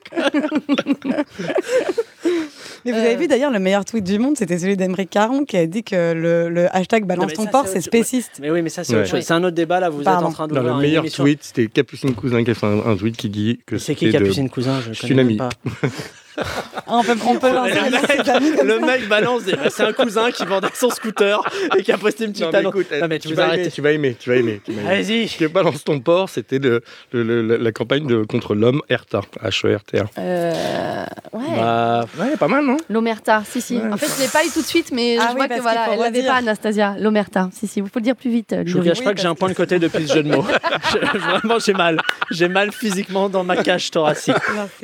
Mais vous avez vu d'ailleurs le meilleur tweet du monde c'était celui d'Emeric Caron qui a dit que le, le hashtag balance ton porc c'est spéciste Mais oui, mais ça c'est Ouais. autre chose. C'est un autre débat là. Vous Pardon. êtes en train de Dans le meilleur tweet, c'était Capucine Cousin qui a fait un, un tweet qui dit que C'est qui Capucine Cousin? Je connais une même amie. Ah, on peut, on peut lancer le, mec, le mec balance des. bah, c'est un cousin qui vendait son scooter et qui a posté une petite Non, mais annonce. écoute, Non, mais tu, vas aimer, tu vas aimer, tu vas aimer. tu vas aimer. Est balance ton port, c'était le, le- le- la, campagne de, contre l'homme Herta, H-E-R-T-A. Euh, ouais. Bah, Ouais, pas mal, non? L'omerta, si, si. En fait, je l'ai pas eu tout de suite, mais Ah je oui, vois que voilà, elle l'avait pas, Anastasia. L'omerta, si, si. Vous faut le dire plus vite. Je vous cache pas que j'ai un point de côté depuis ce jeu de mots. Vraiment, j'ai mal. J'ai mal physiquement dans ma cage thoracique.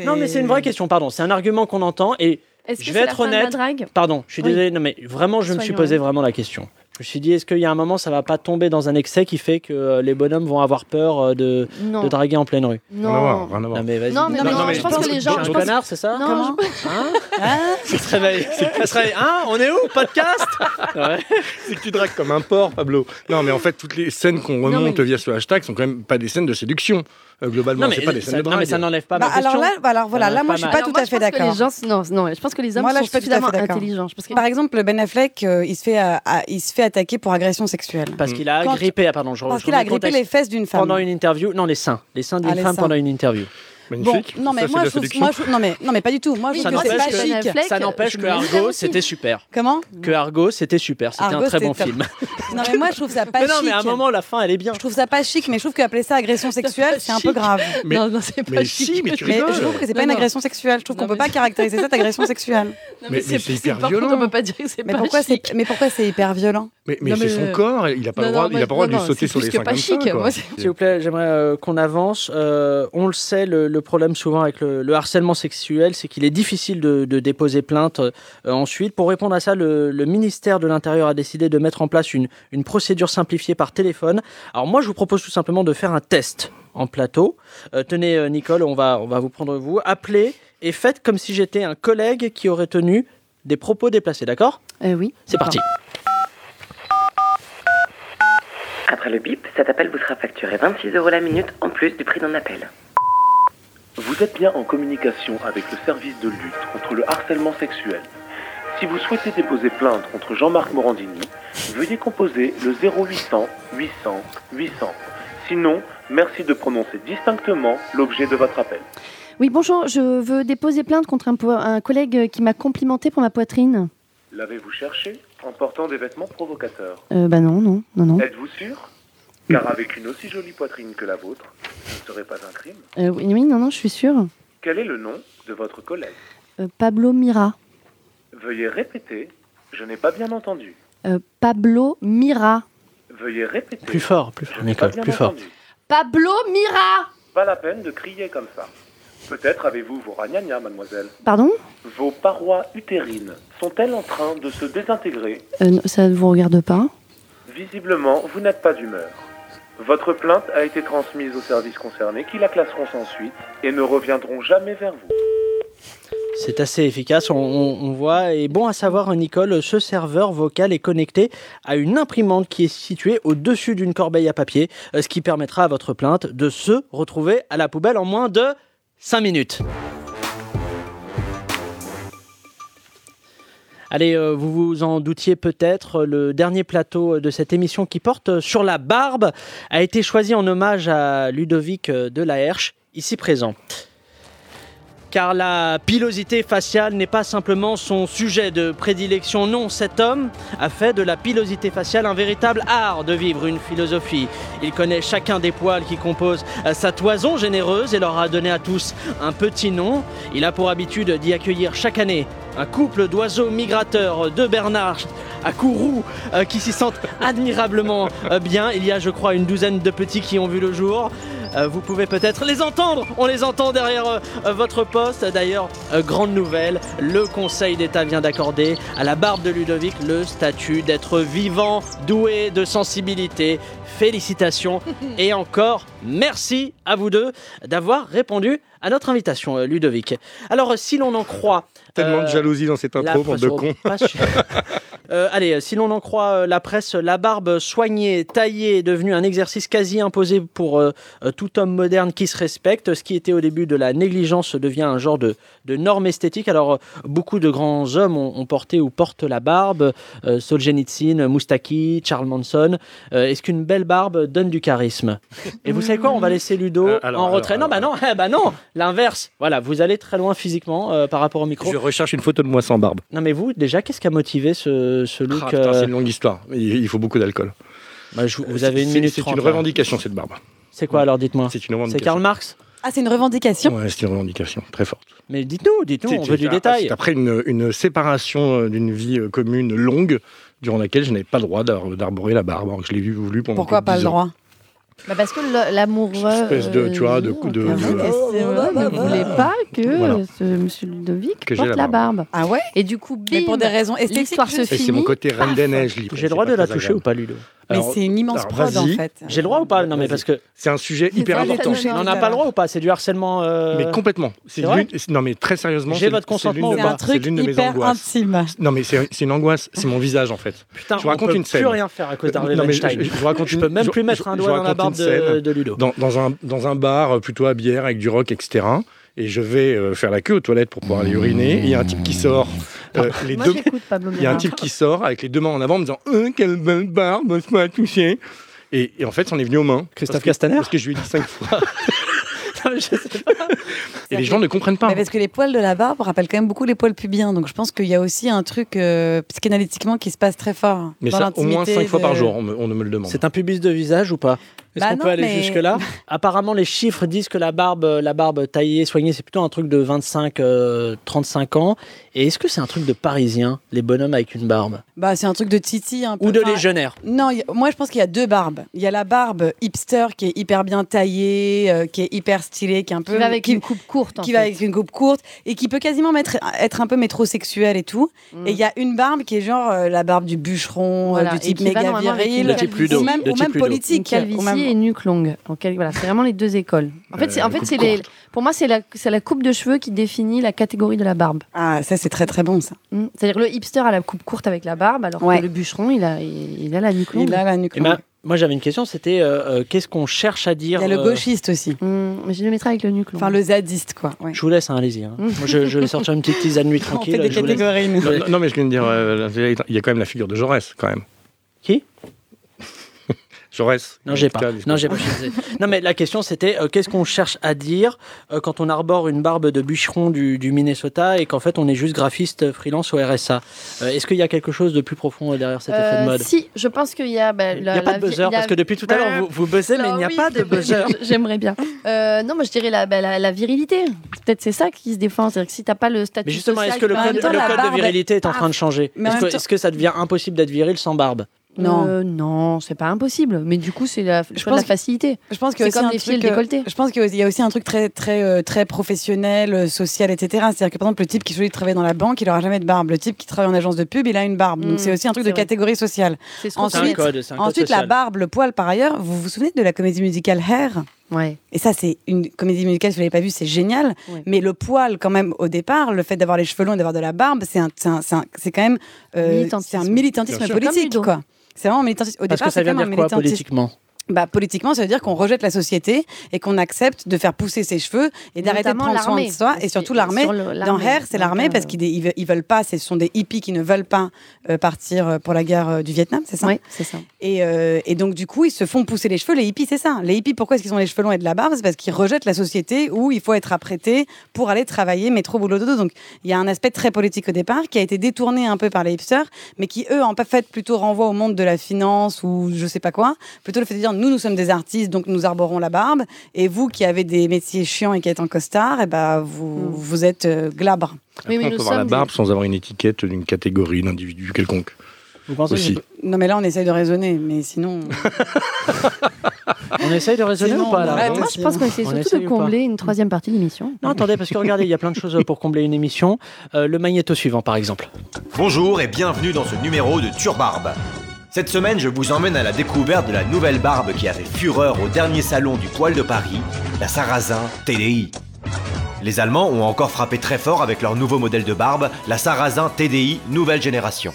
Non, mais c'est une vraie question, pardon. C'est un argument qu'on entend et Est-ce je vais la être fin de la honnête. drague? Pardon, je suis Oui. désolé. Non, mais vraiment, je me suis posé vraiment la question. Je me suis dit, est-ce qu'il y a un moment, ça va pas tomber dans un excès qui fait que euh, les bonhommes vont avoir peur euh, de, draguer en pleine rue? Rien à voir, Non. rien à voir. Non, mais vas-y. Non, mais, Non, mais non, non, mais je pense que les gens. Un pense- connard, c'est ça? Non, je- Hein Hein Ça se réveille. Ça se réveille. Hein On est où Podcast? Ouais. C'est que tu dragues comme un porc, Pablo. Non, mais en fait, toutes les scènes qu'on remonte mais- via ce hashtag sont quand même pas des scènes de séduction. Euh, globalement, Non, mais, c'est pas des ça, scènes de non, mais ça n'enlève pas Bah, ma alors question. là, bah, alors voilà, là, moi, je suis pas Alors, tout à je fait pense que d'accord. les gens, non, non, je pense que les hommes Moi, là, sont je suis pas tout à fait suffisamment d'accord. intelligents. Je pense que- Par exemple, le Ben Affleck, euh, il, se fait, euh, il se fait attaquer pour agression sexuelle. Parce qu'il a agrippé, ah, pardon, je Parce qu'il a contexte. les fesses d'une femme. pendant une interview. Non, les seins. Les seins d'une Ah, femme pendant une interview. Bon, Magnifique. non mais Ça, moi je trouve, moi, je non mais non mais pas du tout. Moi je Oui, trouve ça que c'est n'empêche pas que- chic. Que Argo, c'était super. Comment Que Argo, c'était super. C'était un très bon film. Non mais moi je trouve ça pas Mais chic. non, mais à un moment, la fin, elle est bien. Je trouve ça pas chic, mais je trouve qu'appeler ça agression sexuelle, c'est un peu grave. Mais- Non, non, c'est pas Mais chic. si, mais tu Mais rigoles. je trouve que c'est pas une agression sexuelle. Je trouve qu'on peut pas caractériser ça d'agression sexuelle. Non, Mais- c'est hyper violent. on peut pas dire que c'est Mais pas pourquoi chic. c'est mais pourquoi c'est hyper violent Mais, c'est son corps, il a pas le droit, il a pas le droit de lui sauter sur les seins pas comme chic, ça. S'il vous plaît, j'aimerais euh, qu'on avance. Euh, on le sait, le, le problème souvent avec le, le harcèlement sexuel, c'est qu'il est difficile de, de déposer plainte euh, ensuite. Pour répondre à ça, le, le ministère de l'Intérieur a décidé de mettre en place une, une procédure simplifiée par téléphone. Alors moi, je vous propose tout simplement de faire un test en plateau. Euh, tenez, euh, Nicole, on va, on va vous prendre vous. Appelez et faites comme si j'étais un collègue qui aurait tenu des propos déplacés, d'accord? Euh, oui. C'est parti. Après le bip, cet appel vous sera facturé 26 euros la minute en plus du prix d'un appel. Vous êtes bien en communication avec le service de lutte contre le harcèlement sexuel. Si vous souhaitez déposer plainte contre Jean-Marc Morandini, veuillez composer le 0800 800 800. Sinon, merci de prononcer distinctement l'objet de votre appel. Oui, bonjour, je veux déposer plainte contre un, po- un collègue qui m'a complimenté pour ma poitrine. L'avez-vous cherché en portant des vêtements provocateurs? Euh, bah non, non, non, non. Êtes-vous sûr? Car avec une aussi jolie poitrine que la vôtre, ce ne serait pas un crime. Euh, oui, oui, non, non, je suis sûre. Quel est le nom de votre collègue Euh, Pablo Mira. Veuillez répéter. Je n'ai pas bien entendu. Euh, Pablo Mira. Veuillez répéter. Plus fort, plus fort, Je n'ai pas Nicole, bien plus fort. entendu. Pablo Mira Pas la peine de crier comme ça. Peut-être avez-vous vos ragnagnas, mademoiselle. Pardon? Vos parois utérines sont-elles en train de se désintégrer? Euh, Ça ne vous regarde pas Visiblement, vous n'êtes pas d'humeur. Votre plainte a été transmise aux services concernés qui la classeront sans suite et ne reviendront jamais vers vous. C'est assez efficace, on, voit. Et bon à savoir, Nicole, ce serveur vocal est connecté à une imprimante qui est située au-dessus d'une corbeille à papier, euh, ce qui permettra à votre plainte de se retrouver à la poubelle en moins de 5 minutes. Allez, euh, vous vous en doutiez peut-être, le dernier plateau de cette émission qui porte sur la barbe a été choisi en hommage à Ludovic euh, de la Herche, ici présent. Car la pilosité faciale n'est pas simplement son sujet de prédilection, non, cet homme a fait de la pilosité faciale un véritable art de vivre une philosophie. Il connaît chacun des poils qui composent euh, sa toison généreuse et leur a donné à tous un petit nom. Il a pour habitude d'y accueillir chaque année un couple d'oiseaux migrateurs de Bernard à Kourou euh, qui s'y sentent admirablement euh, bien. Il y a, je crois, une douzaine de petits qui ont vu le jour. Euh, vous pouvez peut-être les entendre. On les entend derrière votre poste. D'ailleurs, grande nouvelle, le Conseil d'État vient d'accorder à la barbe de Ludovic le statut d'être vivant, doué de sensibilité. Félicitations et encore merci à vous deux d'avoir répondu à notre invitation, euh, Ludovic. Alors, si l'on en croit Tellement de euh, jalousie dans cette intro, bande de cons. Euh, allez, si l'on en croit euh, la presse, la barbe soignée, taillée est devenue un exercice quasi imposé pour tout homme moderne qui se respecte. Ce qui était au début de la négligence devient un genre de, de norme esthétique. Alors, beaucoup de grands hommes ont, ont porté ou portent la barbe. Euh, Solzhenitsyn, Moustaki, Charles Manson. Euh, Est-ce qu'une belle barbe donne du charisme Et vous savez quoi On va laisser Ludo Euh, alors, en alors, retrait. non, bah non, eh bah non, l'inverse. Voilà, vous allez très loin physiquement euh, par rapport au micro. Je recherche une photo de moi sans barbe. Non, mais vous, déjà, qu'est-ce qui a motivé ce, ce look Ah, euh, C'est une longue histoire. Il, il faut beaucoup d'alcool. bah, Vous avez une C'est- minute C'est une revendication, cette barbe. C'est quoi alors, dites-moi C'est une C'est revendication. Karl Marx Ah, c'est une revendication c'est une revendication très forte. Mais dites-nous, dites-nous, C'est- on c'est- veut du c'est- détail. C'est après une, une séparation euh, d'une vie euh, commune longue, durant laquelle je n'avais pas le droit d'ar- d'arborer la barbe, alors que je l'ai vu voulu pendant Pourquoi pas le 10 ans. droit? Bah parce que l'amoureux. Espèce de, tu vois, de coup de- euh, de- ne voulait pas que Voilà. ce monsieur Ludovic Que porte la la barbe. Ah ouais? Et du coup, bim, Mais pour des raisons esthétiques, l'histoire se. Et c'est finit. mon côté reine des neiges, libre. J'ai le droit de la toucher agréable. ou pas, Ludo? Mais c'est une immense prod en fait. J'ai le droit ou pas Non, mais parce que. C'est un sujet hyper important. On n'a pas le droit ou pas C'est du harcèlement. euh, Mais complètement. C'est non mais très sérieusement. J'ai votre consentement ou de pas C'est un truc l'une de mes hyper angoisses. intime. Non mais c'est c'est une angoisse, c'est mon visage en fait. Putain, Je vous raconte on peut une scène. plus rien faire à cause d'Harvey je- Weinstein. je- je raconte Je peux même je- plus je- mettre un je doigt dans la barbe de, Ludo. Dans, dans un, dans un bar euh, plutôt à bière avec du rock, etc. Et je vais euh, faire la queue aux toilettes pour pouvoir aller uriner. Et il y a un type qui sort. Euh, les Moi, deux... j'écoute Pablo Il y a un type qui sort avec les deux mains en avant en me disant euh, Quelle belle barbe, je m'as touché. Et, et en fait, c'en est venu aux mains. Christophe Parce que- Castaner Parce que je lui ai dit cinq fois. Non, mais je sais pas. Et les gens ne comprennent pas. Mais parce que les poils de la barbe rappellent quand même beaucoup les poils pubiens. Donc je pense qu'il y a aussi un truc euh, psychanalytiquement qui se passe très fort. Mais dans ça, au moins cinq fois par jour, on, me, on me le demande. C'est un pubis de visage ou pas? Est-ce Bah qu'on peut aller mais- jusque-là Apparemment, les chiffres disent que la barbe, la barbe taillée, soignée, c'est plutôt un truc de 25-35 ans. Et est-ce que c'est un truc de parisien, les bonhommes avec une barbe? Bah, c'est un truc de titi un peu. Ou de Enfin, légionnaire Non, y moi je pense qu'il y a deux barbes. Il y a la barbe hipster qui est hyper bien taillée, euh, qui est hyper stylée, qui est un peu Qui va avec qui, une coupe courte. en qui va avec une coupe courte et qui peut quasiment mettre, être un peu métrosexuelle et tout. Mm. Et il y a une barbe qui est genre euh, la barbe du bûcheron, Voilà, euh, du type méga viril, ou même, ou politique. calvitie ou même- et nuque longue. Voilà, c'est vraiment les deux écoles. En fait, c'est, en Euh, fait, coupe c'est les, courte. pour moi, c'est la, coupe de cheveux qui définit la catégorie de la barbe. Ah, ça c'est très très bon ça. Mm. C'est-à-dire le hipster a la coupe courte avec la barbe, alors Ouais. que le bûcheron, il a, il, il a la nuque longue. Il a la nuque Eh longue. ben, Moi, j'avais une question c'était euh, euh, qu'est-ce qu'on cherche à dire Il y a le euh, gauchiste aussi. Mm, mais je le mettrai avec le nuque longue. Enfin, le zadiste quoi. ouais. Je vous laisse, hein, allez-y. hein. Moi, je, je vais sortir une petite tisane nuit On tranquille. fait des catégories. Non, non, non, mais je viens de dire, euh, il y a quand même la figure de Jaurès, quand même. Qui? Jaurès. Non, j'ai pas. cas, Non, j'ai pas. non, mais la question c'était euh, qu'est-ce qu'on cherche à dire euh, quand on arbore une barbe de bûcheron du, du Minnesota et qu'en fait on est juste graphiste euh, freelance au RSA Euh, Est-ce qu'il y a quelque chose de plus profond derrière cet effet de mode? Si, je pense qu'il y a. bah, Il n'y a pas la de buzzer la- parce que depuis tout à l'heure vous, vous buzzez mais il n'y a oui, pas de buzzer. J'aimerais bien. Euh, non, moi je dirais la, bah, la, la virilité. Peut-être c'est ça qui se défend. C'est-à-dire que si t'as pas le statut Mais justement, est-ce que le code, même temps, le la code de virilité est en est- train de changer? que, est-ce que ça devient impossible d'être viril sans barbe? Non. Euh, non, c'est pas impossible. Mais du coup, c'est la, je pense la que- facilité. Je pense a C'est comme les le euh, décolleté. Je pense qu'il y a aussi un truc très très euh, très professionnel, euh, social, etc. C'est-à-dire que par exemple le type qui choisit de travailler dans la banque, il aura jamais de barbe. Le type qui travaille en agence de pub, il a une barbe. Donc Mm, c'est aussi un truc de vrai. catégorie sociale. C'est ce Ensuite- qu'on C'est un code, c'est un code Ensuite la social. barbe, le poil par ailleurs. Vous vous souvenez de la comédie musicale Hair? Ouais. Et ça c'est une comédie musicale. Si vous l'avez pas vue, c'est génial. Ouais. Mais le poil quand même au départ, le fait d'avoir les cheveux longs et d'avoir de la barbe, c'est un, c'est un- c'est un- c'est quand même euh, Militantisme. c'est un militantisme politique quoi. C'est vraiment un militantisme. Au Parce départ, que ça vient dire quoi politiquement? Bah, politiquement, ça veut dire qu'on rejette la société et qu'on accepte de faire pousser ses cheveux et d'arrêter de prendre soin de soi. Et surtout l'armée. sur Dans Hair, c'est l'armée euh, parce qu'ils ils veulent, ils veulent pas, ce sont des hippies qui ne veulent pas euh, partir euh, pour la guerre euh, du Vietnam, c'est ça Oui, c'est ça. et, euh, et donc, du coup, ils se font pousser les cheveux. Les hippies, c'est ça. Les hippies, pourquoi est-ce qu'ils ont les cheveux longs et de la barbe? C'est parce qu'ils rejettent la société où il faut être apprêté pour aller travailler métro, boulot, dodo. Donc, il y a un aspect très politique au départ qui a été détourné un peu par les hipsters, mais qui, eux, en fait, plutôt renvoient au monde de la finance ou je sais pas quoi. Plutôt le fait de dire, nous, nous sommes des artistes, donc nous arborons la barbe. Et vous, qui avez des métiers chiants et qui êtes en costard, et ben, vous, vous êtes euh, glabre. Oui, mais on peut avoir la barbe des- sans avoir une étiquette d'une catégorie, d'individu quelconque. Vous pensez Aussi. que- Non, mais là, on essaye de raisonner, mais sinon. On essaye de raisonner Sinon, ou pas là arrête. Moi, je pense qu'on essaie surtout de combler une troisième partie de l'émission. Non, attendez, parce que regardez, il y a plein de choses pour combler une émission. Euh, le magnéto suivant, par exemple. Bonjour et bienvenue dans ce numéro de Turbarbe. Cette semaine, je vous emmène à la découverte de la nouvelle barbe qui a fait fureur au dernier salon du poil de Paris, la Sarrasin TDI. Les Allemands ont encore frappé très fort avec leur nouveau modèle de barbe, la Sarrasin TDI nouvelle génération.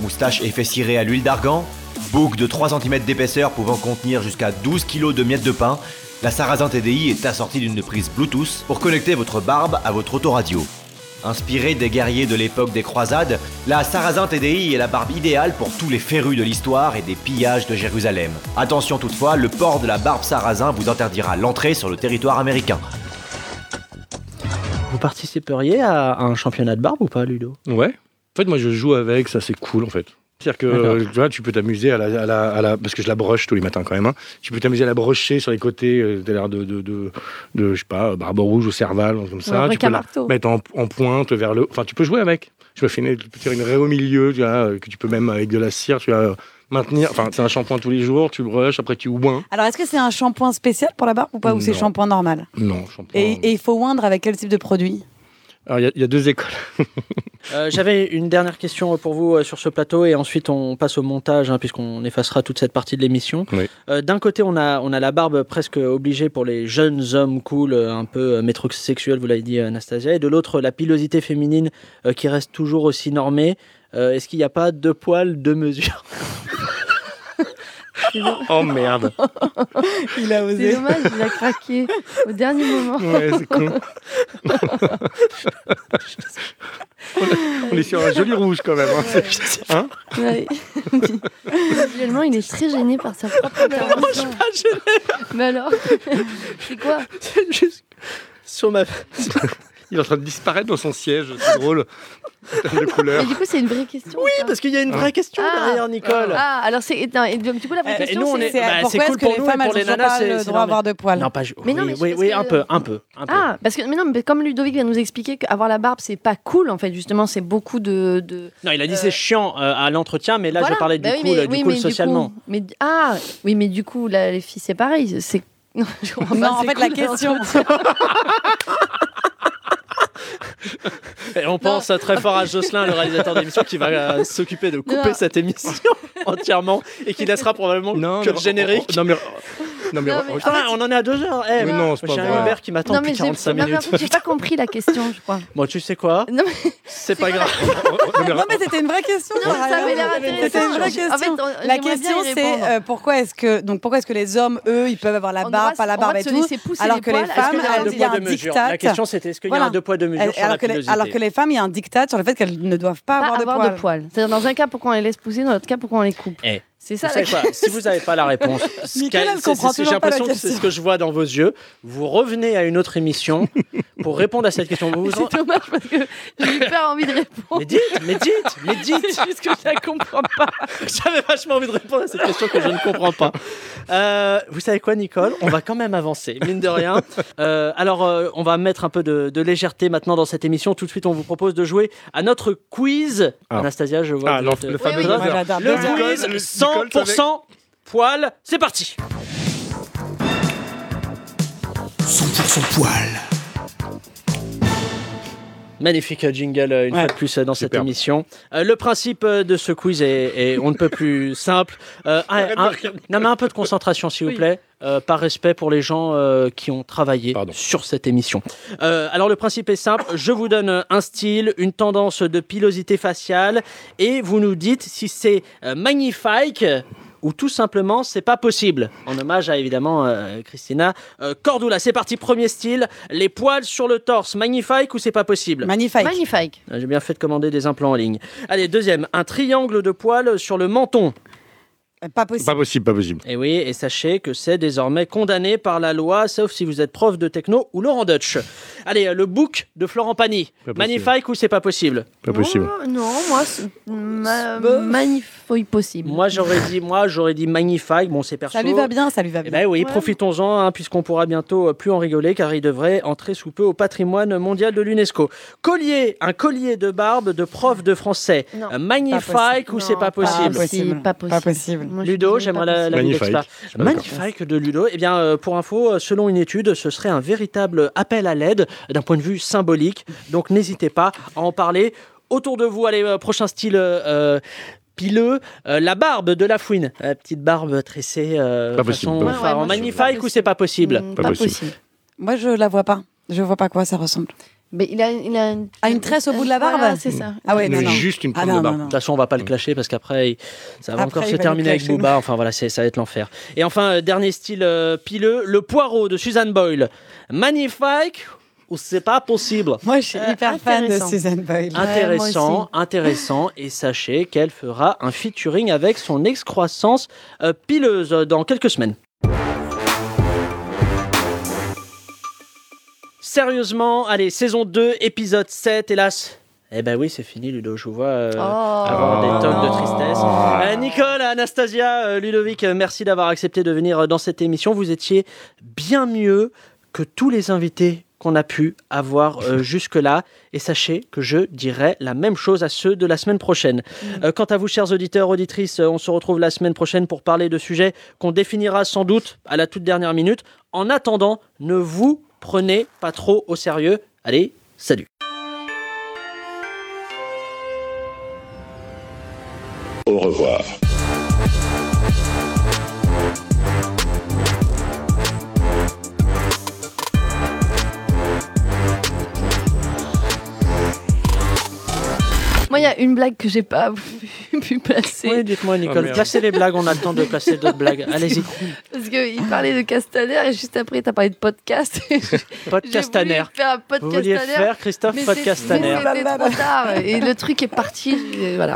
Moustache effet ciré à l'huile d'argan Boucle de 3 cm d'épaisseur pouvant contenir jusqu'à 12 kg de miettes de pain La Sarrasin TDI est assortie d'une prise Bluetooth pour connecter votre barbe à votre autoradio. Inspirée des guerriers de l'époque des croisades, la Sarrasin TDI est la barbe idéale pour tous les férus de l'histoire et des pillages de Jérusalem. Attention toutefois, le port de la barbe Sarrasin vous interdira l'entrée sur le territoire américain. Vous participeriez à à un championnat de barbe ou pas, Ludo? Ouais. En fait, moi, je joue avec, ça c'est cool en fait. C'est-à-dire que tu, vois, tu peux t'amuser à la, à la- à la- parce que je la broche tous les matins quand même. hein. Tu peux t'amuser à la brocher sur les côtés, euh, t'as l'air de, de, de, de, je sais pas, barbe rouge ou cerval, comme ça. un tu peux la marteau. mettre en, en pointe vers le. Enfin, tu peux jouer avec. Tu peux faire une, raie au milieu, tu vois, euh, que tu peux même avec de la cire, tu vas euh, maintenir. Enfin, c'est un shampoing tous les jours, tu brushes, après tu oins. Alors, est-ce que c'est un shampoing spécial pour la barbe ou pas Ou c'est shampoing normal? Non, shampoing. et, et il faut oindre avec quel type de produit? Alors, il y a- il y, a deux écoles. Euh, J'avais une dernière question pour vous euh, sur ce plateau et ensuite on passe au montage hein, puisqu'on effacera toute cette partie de l'émission. Oui. Euh, D'un côté, on a, on a la barbe presque obligée pour les jeunes hommes cool, un peu métrosexuels, vous l'avez dit Anastasia, et de l'autre, la pilosité féminine qui reste toujours aussi normée. Est-ce qu'il n'y a pas deux poils, deux mesures? Oh merde. Il a C'est dommage, il a craqué au dernier moment. Ouais, c'est con. On est sur un joli rouge quand même. hein. C'est- hein Ouais. Visuellement, il est très gêné par sa propre intervention. pas gêné. Mais alors C'est quoi? C'est juste sur ma. Il est en train de disparaître dans son siège, c'est drôle. De couleur. Mais du coup, c'est une vraie question. Oui, parce qu'il y a une vraie question Ah. derrière Nicole. Ah, alors c'est. et- et du coup, la vraie Eh, et question, nous, on c'est. est- bah, c'est pourquoi cool est-ce que pour les nous et femmes, pour elles les ont nanas, pas c'est le c'est droit d'avoir de poils Non, pas Mais oui, non, mais oui, parce oui, que- un peu, un peu. Ah, parce que mais non, mais comme Ludovic vient de nous expliquer qu'avoir la barbe, c'est pas cool, en fait, justement, c'est beaucoup de. de... Non, il a dit c'est chiant euh, à l'entretien, mais là Voilà. je parlais du Bah cool, cool mais du socialement. coup- mais, ah, oui, mais du coup, là, les filles, c'est pareil. C'est. Non, en fait, la cool, question-. Et on pense très fort à Jocelyn, le réalisateur d'émission, qui va euh, s'occuper de couper Non. cette émission entièrement et qui laissera probablement Non, que le générique. Non mais, non, mais, Non, mais- Putain, on en est à deux heures. Eh, Mais non, c'est pas J'ai un vrai. Uber qui m'attend Non, depuis mais j'ai 45 non, mais en minutes. fait, j'ai pas compris la question, je crois. Bon, tu sais quoi? Non, mais C'est pas grave. Non, mais c'était une vraie question. Non, par ça avait l'air C'était une vraie intéressant. En fait, question. on- la j'aimerais bien question, c'est répondre. euh, pourquoi est-ce que donc pourquoi est-ce que les hommes, eux, ils peuvent avoir la On barbe, doit- pas la on barbe doit et se tout, laisser pousser alors les que les poils. femmes, elles- il y a un diktat. La question c'était est-ce qu'il y a Voilà. un deux poids, deux mesures sur la alors, que les, pilosité alors que les femmes, il y a un diktat sur le fait qu'elles ne doivent pas, Pas avoir de avoir poils. de poils. C'est-à-dire, dans un cas, pourquoi on les laisse pousser, dans l'autre cas, pourquoi on les coupe? Eh, C'est ça Vous la savez quoi Si vous n'avez pas la réponse, j'ai l'impression que c'est question. ce que je vois dans vos yeux. Vous revenez à une autre émission pour répondre à cette question. Vous vous en- C'est dommage parce que j'ai hyper envie de répondre. Mais dites, mais dites, mais dites. C'est juste que je la comprends pas. J'avais vachement envie de répondre à cette question que je ne comprends pas. Euh, vous savez quoi, Nicole? On va quand même avancer, mine de rien. Euh, alors, euh, on va mettre un peu de, de légèreté maintenant dans cette émission. Tout de suite, on vous propose de jouer à notre quiz. Ah. Anastasia, je vois. Ah, que le- fameux j'adore. Le quiz Nicole 100% poil. C'est parti 100% poil. Magnifique jingle euh, une Ouais. fois de plus euh, dans cette émission. Euh, le principe de ce quiz est, est on ne peut plus simple. Euh, un- de un- regarder. non mais un peu de concentration s'il vous plaît, euh, par respect pour les gens euh, qui ont travaillé Pardon. sur cette émission. Euh, alors le principe est simple, je vous donne un style, une tendance de pilosité faciale et vous nous dites si c'est euh, magnifique ou tout simplement c'est pas possible. En hommage à évidemment euh, Christina euh, Cordula. C'est parti, premier style, les poils sur le torse, magnifique ou c'est pas possible? Magnifique. Magnifique. Ah, J'ai bien fait de commander des implants en ligne. Allez, deuxième, un triangle de poils sur le menton. Pas possible. Pas possible, pas possible. Et oui, et sachez que c'est désormais condamné par la loi, sauf si vous êtes prof de techno ou Laurent Dutch. Allez, euh, le book de Florent Pagny. Pas possible. Magnifique ou c'est pas possible Pas possible. Oh, non, moi, c'est ma... Magnifique possible. Moi, j'aurais dit, moi, j'aurais dit magnifique. Bon, c'est perso. Ça lui va bien, ça lui va Eh bien. ben oui, Ouais. profitons-en, hein, puisqu'on pourra bientôt euh, plus en rigoler, car il devrait entrer sous peu au patrimoine mondial de l'UNESCO. Collier, un collier de barbe de prof de français. Non. Magnifique ou c'est pas pas possible possible. Pas possible. Pas possible. Moi, Ludo, j'aimerais la, la Magnifique. Magnifique de Ludo. Eh bien, euh, pour info, euh, selon une étude, ce serait un véritable appel à l'aide d'un point de vue symbolique. Donc, n'hésitez pas à en parler autour de vous. Allez, euh, prochain style. euh, pileux, euh, la barbe de la fouine, la petite barbe tressée, euh, Pas possible, façon. Ouais, ouais, suis magnifique ou c'est pas possible Pas Pas possible. possible. Moi, je la vois pas. Je vois pas à quoi ça ressemble. Mais il a, il a une, Ah, une tresse au bout de la barbe Voilà, c'est ça. Ah ouais, non, Mais non. juste une Ah pointe non, de barbe. De toute façon, on va pas le clasher parce qu'après, ça va Après, encore se va terminer avec Booba. Enfin voilà, ça va être l'enfer. Et enfin, euh, dernier style euh, pileux, le poireau de Suzanne Boyle. Magnifique ou c'est pas possible? Moi, je suis hyper fan de intéressant. Suzanne Boyle. Intéressant, intéressant. Et sachez qu'elle fera un featuring avec son excroissance euh, pileuse dans quelques semaines. Sérieusement, allez, saison 2, épisode 7, hélas. Eh ben oui, c'est fini, Ludo, je vous vois euh, avoir des tonnes de tristesse. Euh, Nicole, Anastasia, euh, Ludovic, euh, merci d'avoir accepté de venir euh, dans cette émission. Vous étiez bien mieux que tous les invités qu'on a pu avoir euh, jusque-là. Et sachez que je dirai la même chose à ceux de la semaine prochaine. Euh, quant à vous, chers auditeurs, auditrices, euh, on se retrouve la semaine prochaine pour parler de sujets qu'on définira sans doute à la toute dernière minute. En attendant, ne vous prenez pas trop au sérieux. Allez, salut Au revoir. Moi, il y a une blague que j'ai pas pu placer. Oui, dites-moi, Nicole. merde. placez les blagues, on a le temps de placer d'autres blagues. Allez-y. Parce qu'il parlait de Castaner et juste après, t'as parlé de podcast. Podcastaner. J'ai voulu faire un Vous vouliez faire Christophe Podcastaner. C'était trop tard et le truc est parti. et voilà.